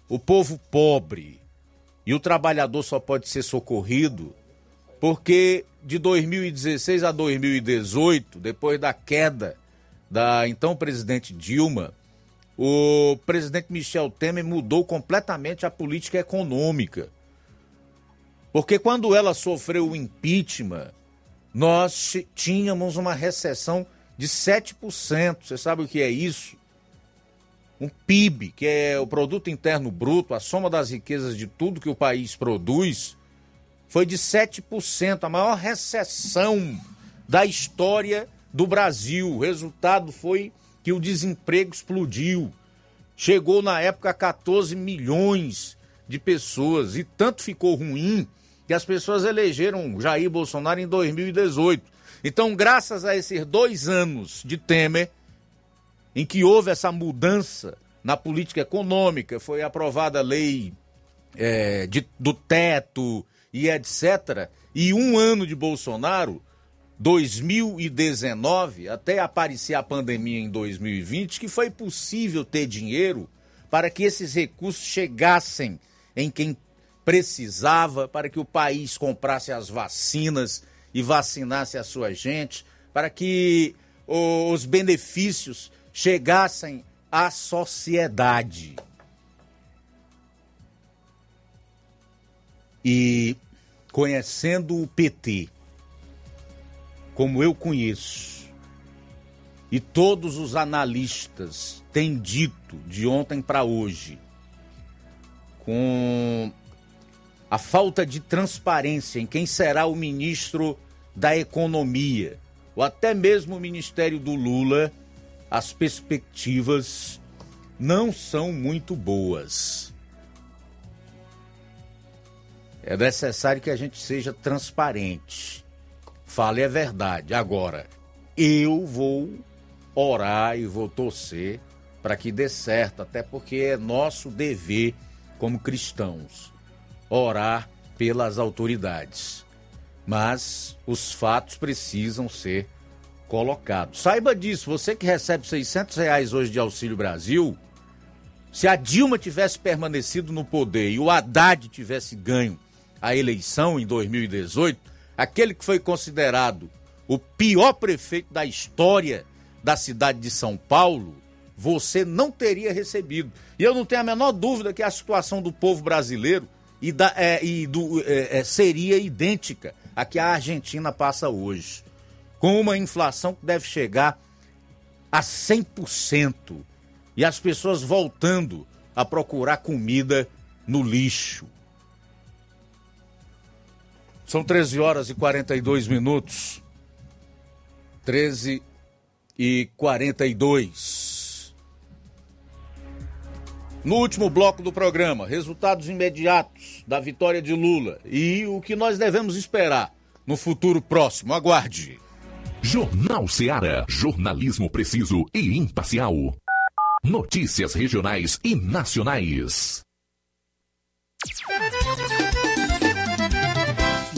o povo pobre e o trabalhador só pode ser socorrido porque de 2016 a 2018, depois da queda da então presidente Dilma, o presidente Michel Temer mudou completamente a política econômica. Porque quando ela sofreu o impeachment, nós tínhamos uma recessão de 7%. Você sabe o que é isso? Um PIB, que é o produto interno bruto, a soma das riquezas de tudo que o país produz, foi de 7%, a maior recessão da história do Brasil. O resultado foi que o desemprego explodiu. Chegou na época a 14 milhões de pessoas e tanto ficou ruim que as pessoas elegeram Jair Bolsonaro em 2018. Então, graças a esses dois anos de Temer, em que houve essa mudança na política econômica, foi aprovada a lei é, de, do teto e etc., e um ano de Bolsonaro, 2019, até aparecer a pandemia em 2020, que foi possível ter dinheiro para que esses recursos chegassem em quem precisava, para que o país comprasse as vacinas e vacinasse a sua gente, para que os benefícios chegassem à sociedade. E conhecendo o PT, como eu conheço, e todos os analistas têm dito de ontem para hoje, com a falta de transparência em quem será o ministro da Economia, ou até mesmo o ministério do Lula, as perspectivas não são muito boas. É necessário que a gente seja transparente. Fale a verdade. Agora, eu vou orar e vou torcer para que dê certo, até porque é nosso dever como cristãos orar pelas autoridades. Mas os fatos precisam ser colocados. Saiba disso, você que recebe 600 reais hoje de Auxílio Brasil, se a Dilma tivesse permanecido no poder e o Haddad tivesse ganho a eleição em 2018, aquele que foi considerado o pior prefeito da história da cidade de São Paulo, você não teria recebido. E eu não tenho a menor dúvida que a situação do povo brasileiro e, da, é, e do, é, é, seria idêntica à que a Argentina passa hoje, com uma inflação que deve chegar a 100% e as pessoas voltando a procurar comida no lixo. São 13 horas e 42 minutos. 13 e 42. No último bloco do programa, resultados imediatos da vitória de Lula e o que nós devemos esperar no futuro próximo. Aguarde. Jornal Seara. Jornalismo preciso e imparcial. Notícias regionais e nacionais.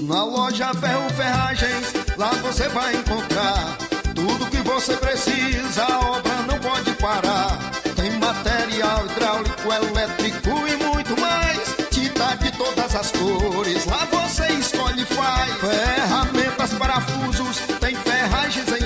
Na loja Ferro Ferragens, lá você vai encontrar tudo que você precisa. A obra não pode parar material hidráulico, elétrico e muito mais. Tinta de todas as cores, lá você escolhe e faz. Ferramentas, parafusos, tem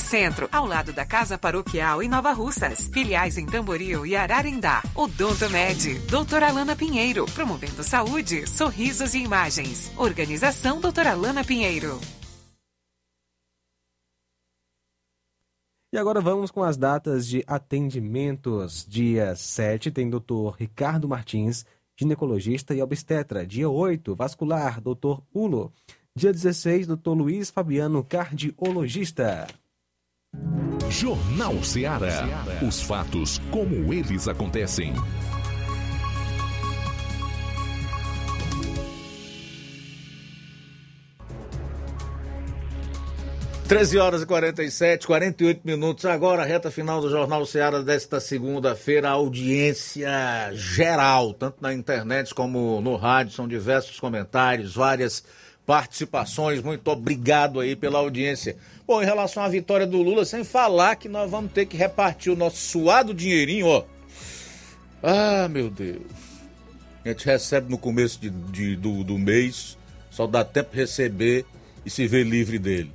Centro, ao lado da Casa Paroquial em Nova Russas. Filiais em Tamboril e Ararindá. Odonto Med, doutora Alana Pinheiro, promovendo saúde, sorrisos e imagens. Organização doutora Alana Pinheiro. E agora vamos com as datas de atendimentos. Dia 7 tem Dr. Ricardo Martins, ginecologista e obstetra. Dia 8, vascular, Dr. Ulo. Dia 16, Dr. Luiz Fabiano, cardiologista. Jornal Ceará. Os fatos como eles acontecem. Treze horas e 47, 48 minutos. Agora, reta final do Jornal Ceará desta segunda-feira. Audiência geral, tanto na internet como no rádio. São diversos comentários, várias participações. Muito obrigado aí pela audiência. Bom, em relação à vitória do Lula, sem falar que nós vamos ter que repartir o nosso suado dinheirinho, ó. Ah, meu Deus. A gente recebe no começo de, de do, do mês, só dá tempo de receber e se ver livre dele.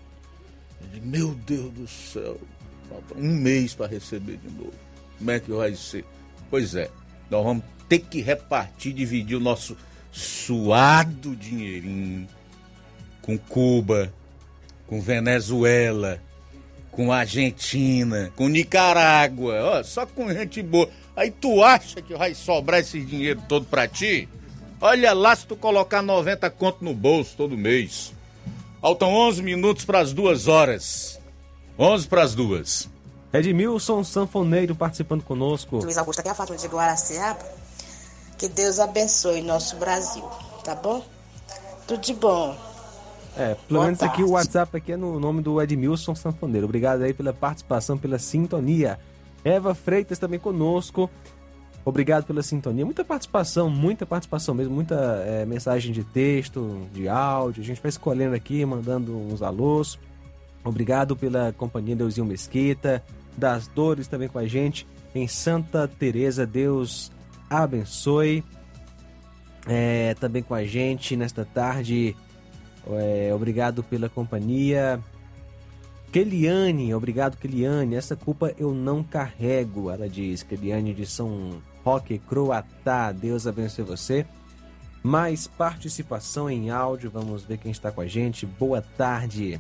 Meu Deus do céu, falta um mês para receber de novo. Como é que vai ser? Pois é, nós vamos ter que repartir, dividir o nosso suado dinheirinho com Cuba, com Venezuela, com Argentina, com Nicarágua, ó, só com gente boa. Aí tu acha que vai sobrar esse dinheiro todo pra ti? Olha lá se tu colocar 90 conto no bolso todo mês. Faltam 11 minutos para as duas horas. 11 para as duas. Edmilson Sanfoneiro participando conosco. Luiz Augusto, aqui é a Fátima de Guaraciaba. Que Deus abençoe nosso Brasil, tá bom? Tudo de bom. É, pelo menos aqui o WhatsApp aqui é no nome do Edmilson Sanfoneiro. Obrigado aí pela participação, pela sintonia. Eva Freitas também conosco. Obrigado pela sintonia. Muita participação, muita participação mesmo, muita é, mensagem de texto, de áudio. A gente vai escolhendo aqui, mandando uns alôs. Obrigado pela companhia Deusinho Mesquita, das Dores também com a gente em Santa Teresa. Deus abençoe. É, também com a gente nesta tarde. É, obrigado pela companhia. Keliane, obrigado Keliane. Essa culpa eu não carrego, ela diz. Keliane de São Roque Croatá. Deus abençoe você. Mais participação em áudio. Vamos ver quem está com a gente. Boa tarde.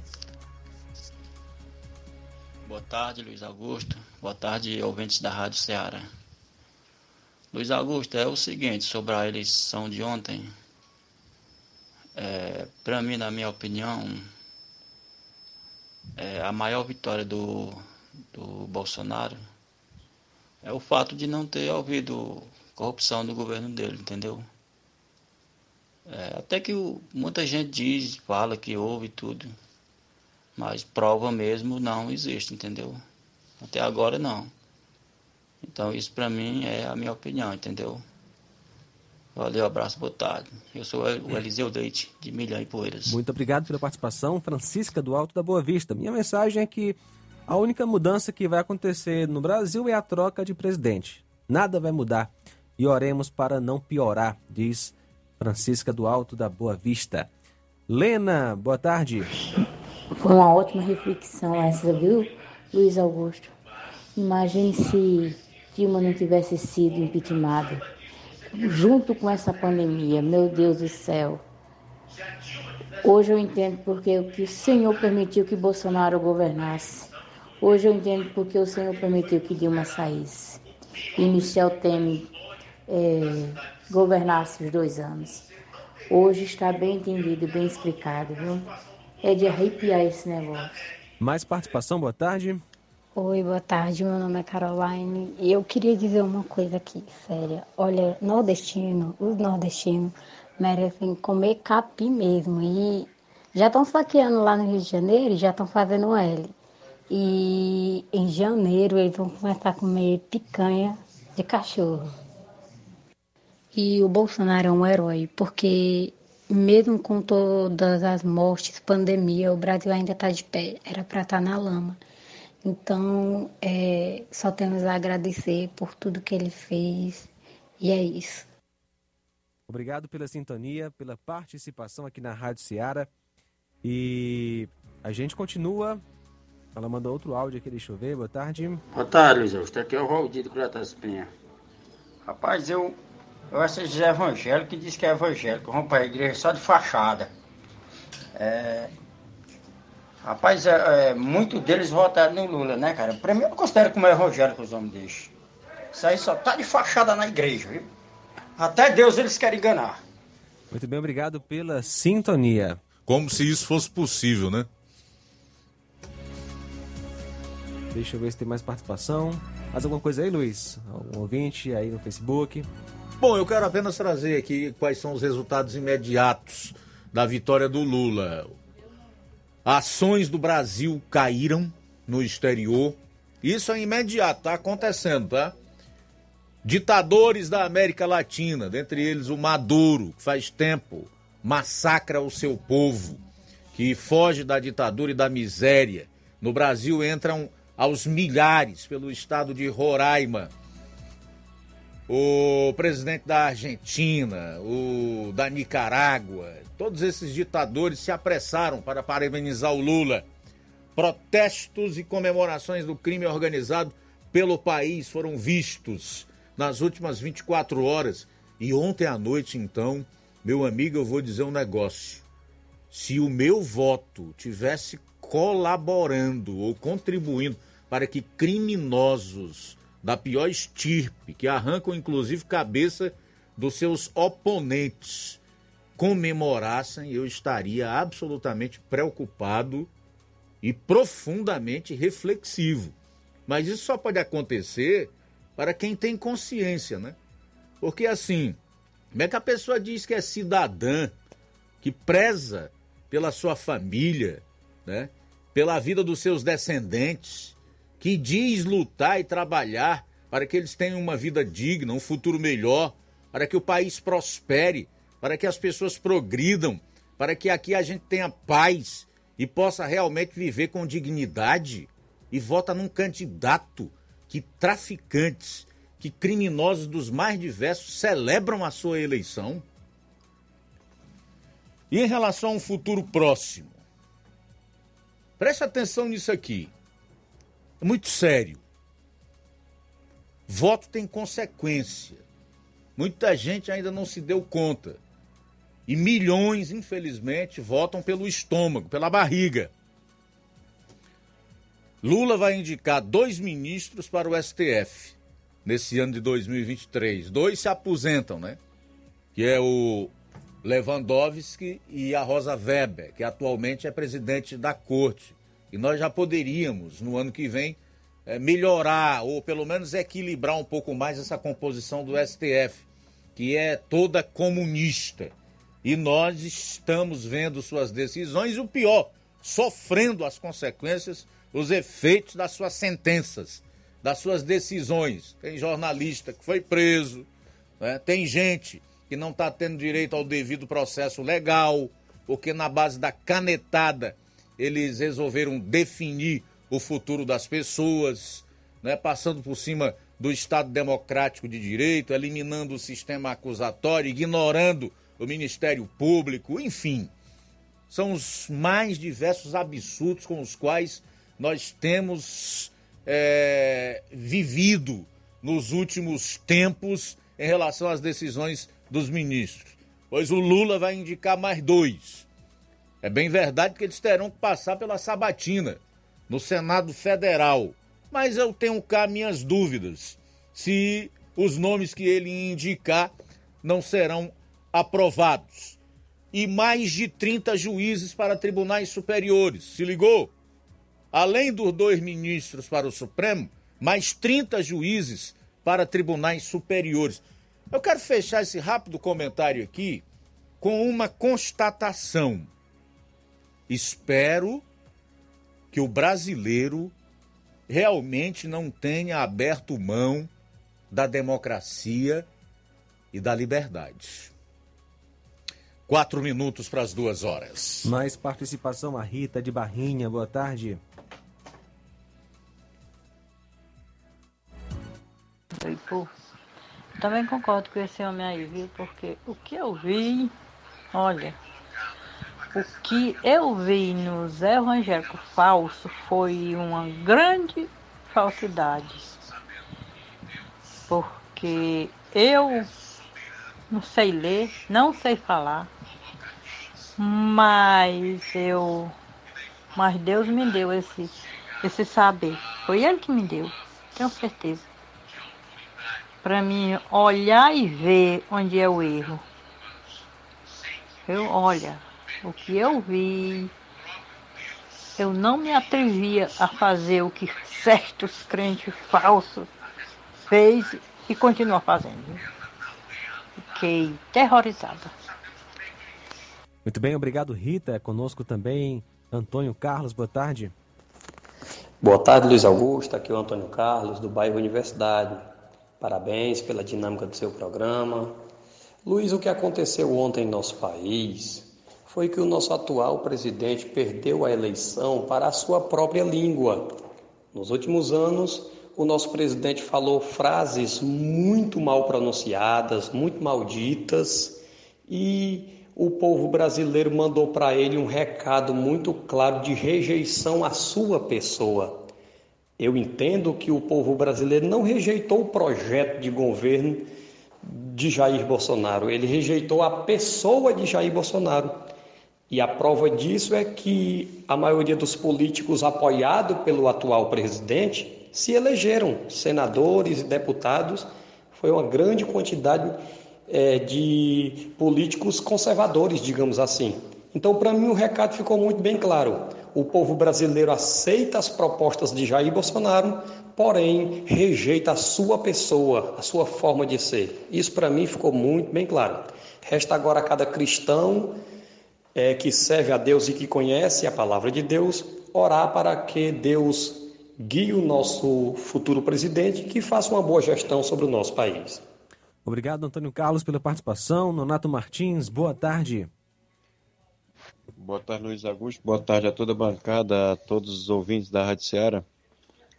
Boa tarde, Luiz Augusto. Boa tarde, ouvintes da Rádio Ceará. Luiz Augusto, é o seguinte sobre a eleição de ontem. É, Para mim, na minha opinião, é, a maior vitória do, do Bolsonaro é o fato de não ter havido corrupção no governo dele, entendeu? É, até que o, muita gente diz, fala que houve tudo, mas prova mesmo não existe, entendeu? Até agora não. Então isso para mim é a minha opinião, entendeu? Valeu, abraço, boa tarde. Eu sou o Eliseu Leite, de Milhão e Poeiras. Muito obrigado pela participação, Francisca do Alto da Boa Vista. Minha mensagem é que a única mudança que vai acontecer no Brasil é a troca de presidente. Nada vai mudar. E oremos para não piorar, diz Francisca do Alto da Boa Vista. Lena, boa tarde. Foi uma ótima reflexão essa, viu, Luiz Augusto? Imagine se Dilma não tivesse sido impeachmentada. Junto com essa pandemia, meu Deus do céu. Hoje eu entendo porque o que o Senhor permitiu que Bolsonaro governasse. Hoje eu entendo porque o Senhor permitiu que Dilma saísse. E Michel Temer é, governasse os dois anos. Hoje está bem entendido, bem explicado, viu? É de arrepiar esse negócio. Mais participação, boa tarde. Oi, boa tarde. Meu nome é Caroline e eu queria dizer uma coisa aqui, séria. Olha, nordestino, os nordestinos merecem comer capim mesmo e já estão saqueando lá no Rio de Janeiro e já estão fazendo L. E em janeiro eles vão começar a comer picanha de cachorro. E o Bolsonaro é um herói, porque mesmo com todas as mortes, pandemia, o Brasil ainda está de pé. Era para estar na lama. Então, é, só temos a agradecer por tudo que ele fez. E é isso. Obrigado pela sintonia, pela participação aqui na Rádio Ceará. E a gente continua. Ela mandou outro áudio aqui, deixa eu ver. Boa tarde. Boa tarde, Luiz Augusto. Aqui é o Valdir do Cratas Penha. Rapaz, eu, eu assisto evangélico que diz que é evangélico. Vão para a igreja só de fachada. É, rapaz, é, é, muito deles votaram no Lula, né, cara? Pra mim, eu não considero como evangélico os homens deixam. Isso aí só tá de fachada na igreja, viu? Até Deus eles querem enganar. Muito bem, obrigado pela sintonia. Como se isso fosse possível, né? Deixa eu ver se tem mais participação. Mais alguma coisa aí, Luiz? Algum ouvinte aí no Facebook? Bom, eu quero apenas trazer aqui quais são os resultados imediatos da vitória do Lula. Ações do Brasil caíram no exterior. Isso é imediato, tá acontecendo, tá? Ditadores da América Latina, dentre eles o Maduro, que faz tempo massacra o seu povo, que foge da ditadura e da miséria. No Brasil entram aos milhares pelo estado de Roraima. O presidente da Argentina, o da Nicarágua, todos esses ditadores se apressaram para parabenizar o Lula. Protestos e comemorações do crime organizado pelo país foram vistos nas últimas 24 horas. E ontem à noite, então, meu amigo, eu vou dizer um negócio. Se o meu voto tivesse colaborando ou contribuindo para que criminosos da pior estirpe, que arrancam inclusive cabeça dos seus oponentes, comemorassem, eu estaria absolutamente preocupado e profundamente reflexivo. Mas isso só pode acontecer para quem tem consciência, né? Porque assim, como é que a pessoa diz que é cidadã, que preza pela sua família, né? Pela vida dos seus descendentes, que diz lutar e trabalhar para que eles tenham uma vida digna, um futuro melhor, para que o país prospere, para que as pessoas progridam, para que aqui a gente tenha paz e possa realmente viver com dignidade e vota num candidato que traficantes, que criminosos dos mais diversos celebram a sua eleição? E em relação a um futuro próximo, preste atenção nisso aqui. É muito sério. Voto tem consequência. Muita gente ainda não se deu conta. E milhões, infelizmente, votam pelo estômago, pela barriga. Lula vai indicar dois ministros para o STF nesse ano de 2023. Dois se aposentam, né? Que é o Lewandowski e a Rosa Weber, que atualmente é presidente da corte. E nós já poderíamos, no ano que vem, é, melhorar ou pelo menos equilibrar um pouco mais essa composição do STF, que é toda comunista. E nós estamos vendo suas decisões e o pior, sofrendo as consequências, os efeitos das suas sentenças, das suas decisões. Tem jornalista que foi preso, né? tem gente que não está tendo direito ao devido processo legal, porque na base da canetada eles resolveram definir o futuro das pessoas, né, passando por cima do Estado Democrático de Direito, eliminando o sistema acusatório, ignorando o Ministério Público, enfim. São os mais diversos absurdos com os quais nós temos é, vivido nos últimos tempos em relação às decisões dos ministros. Pois o Lula vai indicar mais dois. É bem verdade que eles terão que passar pela sabatina no Senado Federal. Mas eu tenho cá minhas dúvidas se os nomes que ele indicar não serão aprovados. E mais de 30 juízes para tribunais superiores. Se ligou? Além dos dois ministros para o Supremo, mais 30 juízes para tribunais superiores. Eu quero fechar esse rápido comentário aqui com uma constatação. Espero que o brasileiro realmente não tenha aberto mão da democracia e da liberdade. Quatro minutos para as duas horas. Mais participação, a Rita de Barrinha, boa tarde. Pô. Também concordo com esse homem aí, viu? Porque o que eu vi, olha, o que eu vi no Zé Evangélico falso foi uma grande falsidade. Porque eu não sei ler, não sei falar, mas eu. Mas Deus me deu esse, esse saber. Foi Ele que me deu, tenho certeza. Para mim olhar e ver onde é o erro. Eu, olha, o que eu vi, eu não me atrevia a fazer o que certos crentes falsos fez e continua fazendo. Fiquei terrorizada. Muito bem, obrigado Rita. Conosco também Antônio Carlos, boa tarde. Boa tarde, Luiz Augusto. Aqui é o Antônio Carlos, do bairro Universidade. Parabéns pela dinâmica do seu programa. Luiz, o que aconteceu ontem em nosso país foi que o nosso atual presidente perdeu a eleição para a sua própria língua. Nos últimos anos, o nosso presidente falou frases muito mal pronunciadas, muito malditas, e o povo brasileiro mandou para ele um recado muito claro de rejeição à sua pessoa. Eu entendo que o povo brasileiro não rejeitou o projeto de governo de Jair Bolsonaro, ele rejeitou a pessoa de Jair Bolsonaro. E a prova disso é que a maioria dos políticos apoiados pelo atual presidente se elegeram, senadores e deputados, foi uma grande quantidade é, de políticos conservadores, digamos assim. Então, para mim, o recado ficou muito bem claro. O povo brasileiro aceita as propostas de Jair Bolsonaro, porém rejeita a sua pessoa, a sua forma de ser. Isso, para mim, ficou muito bem claro. Resta agora a cada cristão é, que serve a Deus e que conhece a palavra de Deus, orar para que Deus guie o nosso futuro presidente que faça uma boa gestão sobre o nosso país. Obrigado, Antônio Carlos, pela participação. Nonato Martins, boa tarde. Boa tarde, Luiz Augusto. Boa tarde a toda a bancada, a todos os ouvintes da Rádio Ceará.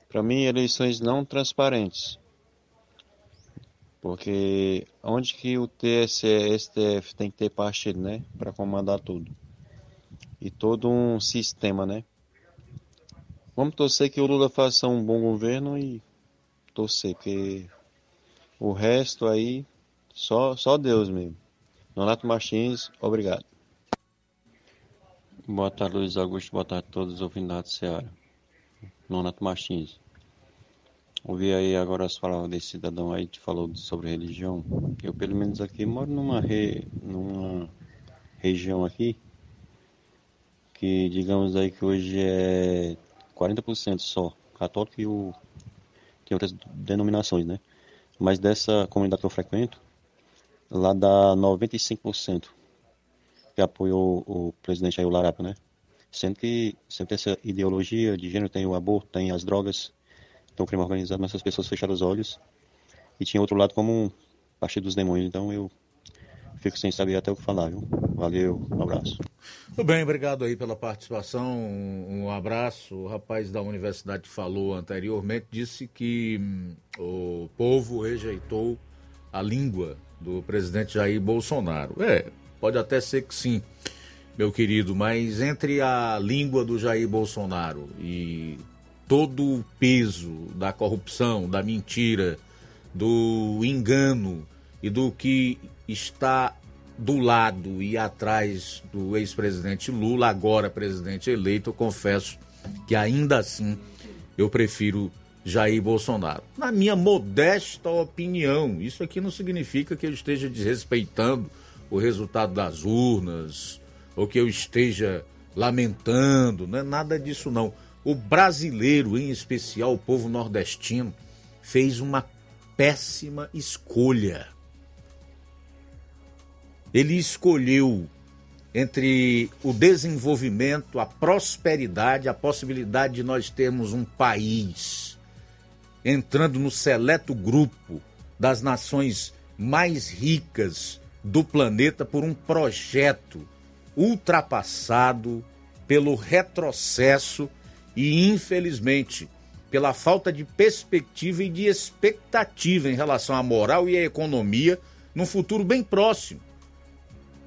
Para mim, eleições não transparentes. Porque onde que o TSE, STF tem que ter partido, né? Para comandar tudo. E todo um sistema, né? Vamos torcer que o Lula faça um bom governo e torcer, porque o resto aí, só, só Deus mesmo. Nonato Martins, obrigado. Boa tarde, Luiz Augusto. Boa tarde a todos os ouvintes da Ceará. Nonato Martins. Ouvi aí agora as palavras desse cidadão aí que falou sobre religião. Eu, pelo menos aqui, moro numa, re... numa região aqui que, digamos aí, que hoje é 40% só católico e o... tem outras denominações, né? Mas dessa comunidade que eu frequento, lá dá 95% que apoiou o presidente o Larapa, né? Sendo que sempre essa ideologia de gênero tem o aborto, tem as drogas, tem o crime organizado, mas essas pessoas fecharam os olhos e tinha outro lado como um partido dos demônios. Então eu fico sem saber até o que falar, viu? Valeu, um abraço. Tudo bem, obrigado aí pela participação. Um, abraço. O rapaz da universidade falou anteriormente disse que hum, o povo rejeitou a língua do presidente Jair Bolsonaro. É, pode até ser que sim, meu querido, mas entre a língua do Jair Bolsonaro e todo o peso da corrupção, da mentira, do engano e do que está do lado e atrás do ex-presidente Lula, agora presidente eleito, eu confesso que ainda assim eu prefiro Jair Bolsonaro. Na minha modesta opinião, isso aqui não significa que eu esteja desrespeitando o resultado das urnas ou que eu esteja lamentando, não é nada disso não. O brasileiro, em especial o povo nordestino, fez uma péssima escolha ele escolheu entre o desenvolvimento, a prosperidade, a possibilidade de nós termos um país entrando no seleto grupo das nações mais ricas do planeta por um projeto ultrapassado pelo retrocesso e, infelizmente, pela falta de perspectiva e de expectativa em relação à moral e à economia num futuro bem próximo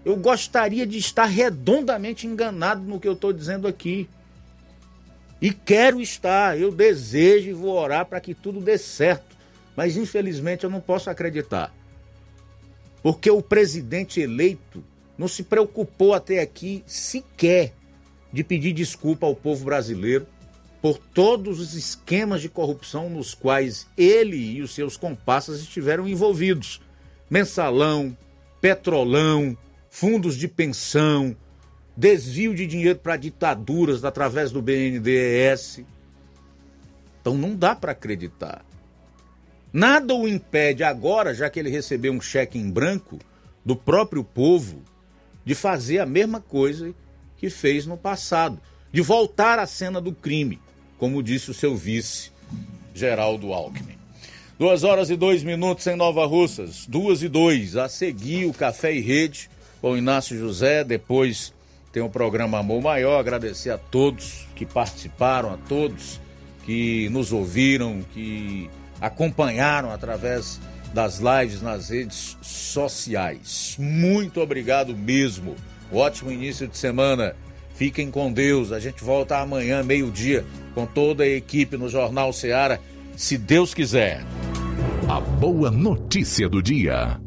eu gostaria de estar redondamente enganado no que eu estou dizendo aqui. E quero estar, eu desejo e vou orar para que tudo dê certo. Mas infelizmente eu não posso acreditar. Porque o presidente eleito não se preocupou até aqui sequer de pedir desculpa ao povo brasileiro por todos os esquemas de corrupção nos quais ele e os seus comparsas estiveram envolvidos. Mensalão, Petrolão, fundos de pensão, desvio de dinheiro para ditaduras através do BNDES. Então não dá para acreditar. Nada o impede agora, já que ele recebeu um cheque em branco do próprio povo, de fazer a mesma coisa que fez no passado, de voltar à cena do crime, como disse o seu vice, Geraldo Alckmin. Duas horas e dois minutos em Nova Russas, duas e dois. A seguir o Café e Rede com Inácio José, depois tem o programa Amor Maior. Agradecer a todos que participaram, a todos que nos ouviram, que acompanharam através das lives nas redes sociais. Muito obrigado mesmo. Ótimo início de semana. Fiquem com Deus. A gente volta amanhã, meio-dia, com toda a equipe no Jornal Seara, se Deus quiser. A boa notícia do dia.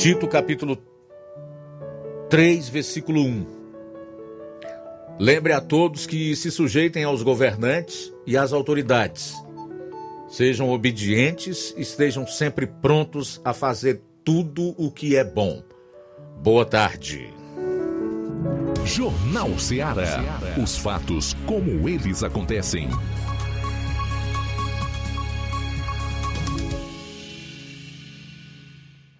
Tito capítulo 3, versículo 1. Lembre a todos que se sujeitem aos governantes e às autoridades. Sejam obedientes e estejam sempre prontos a fazer tudo o que é bom. Boa tarde. Jornal Ceará. Os fatos como eles acontecem.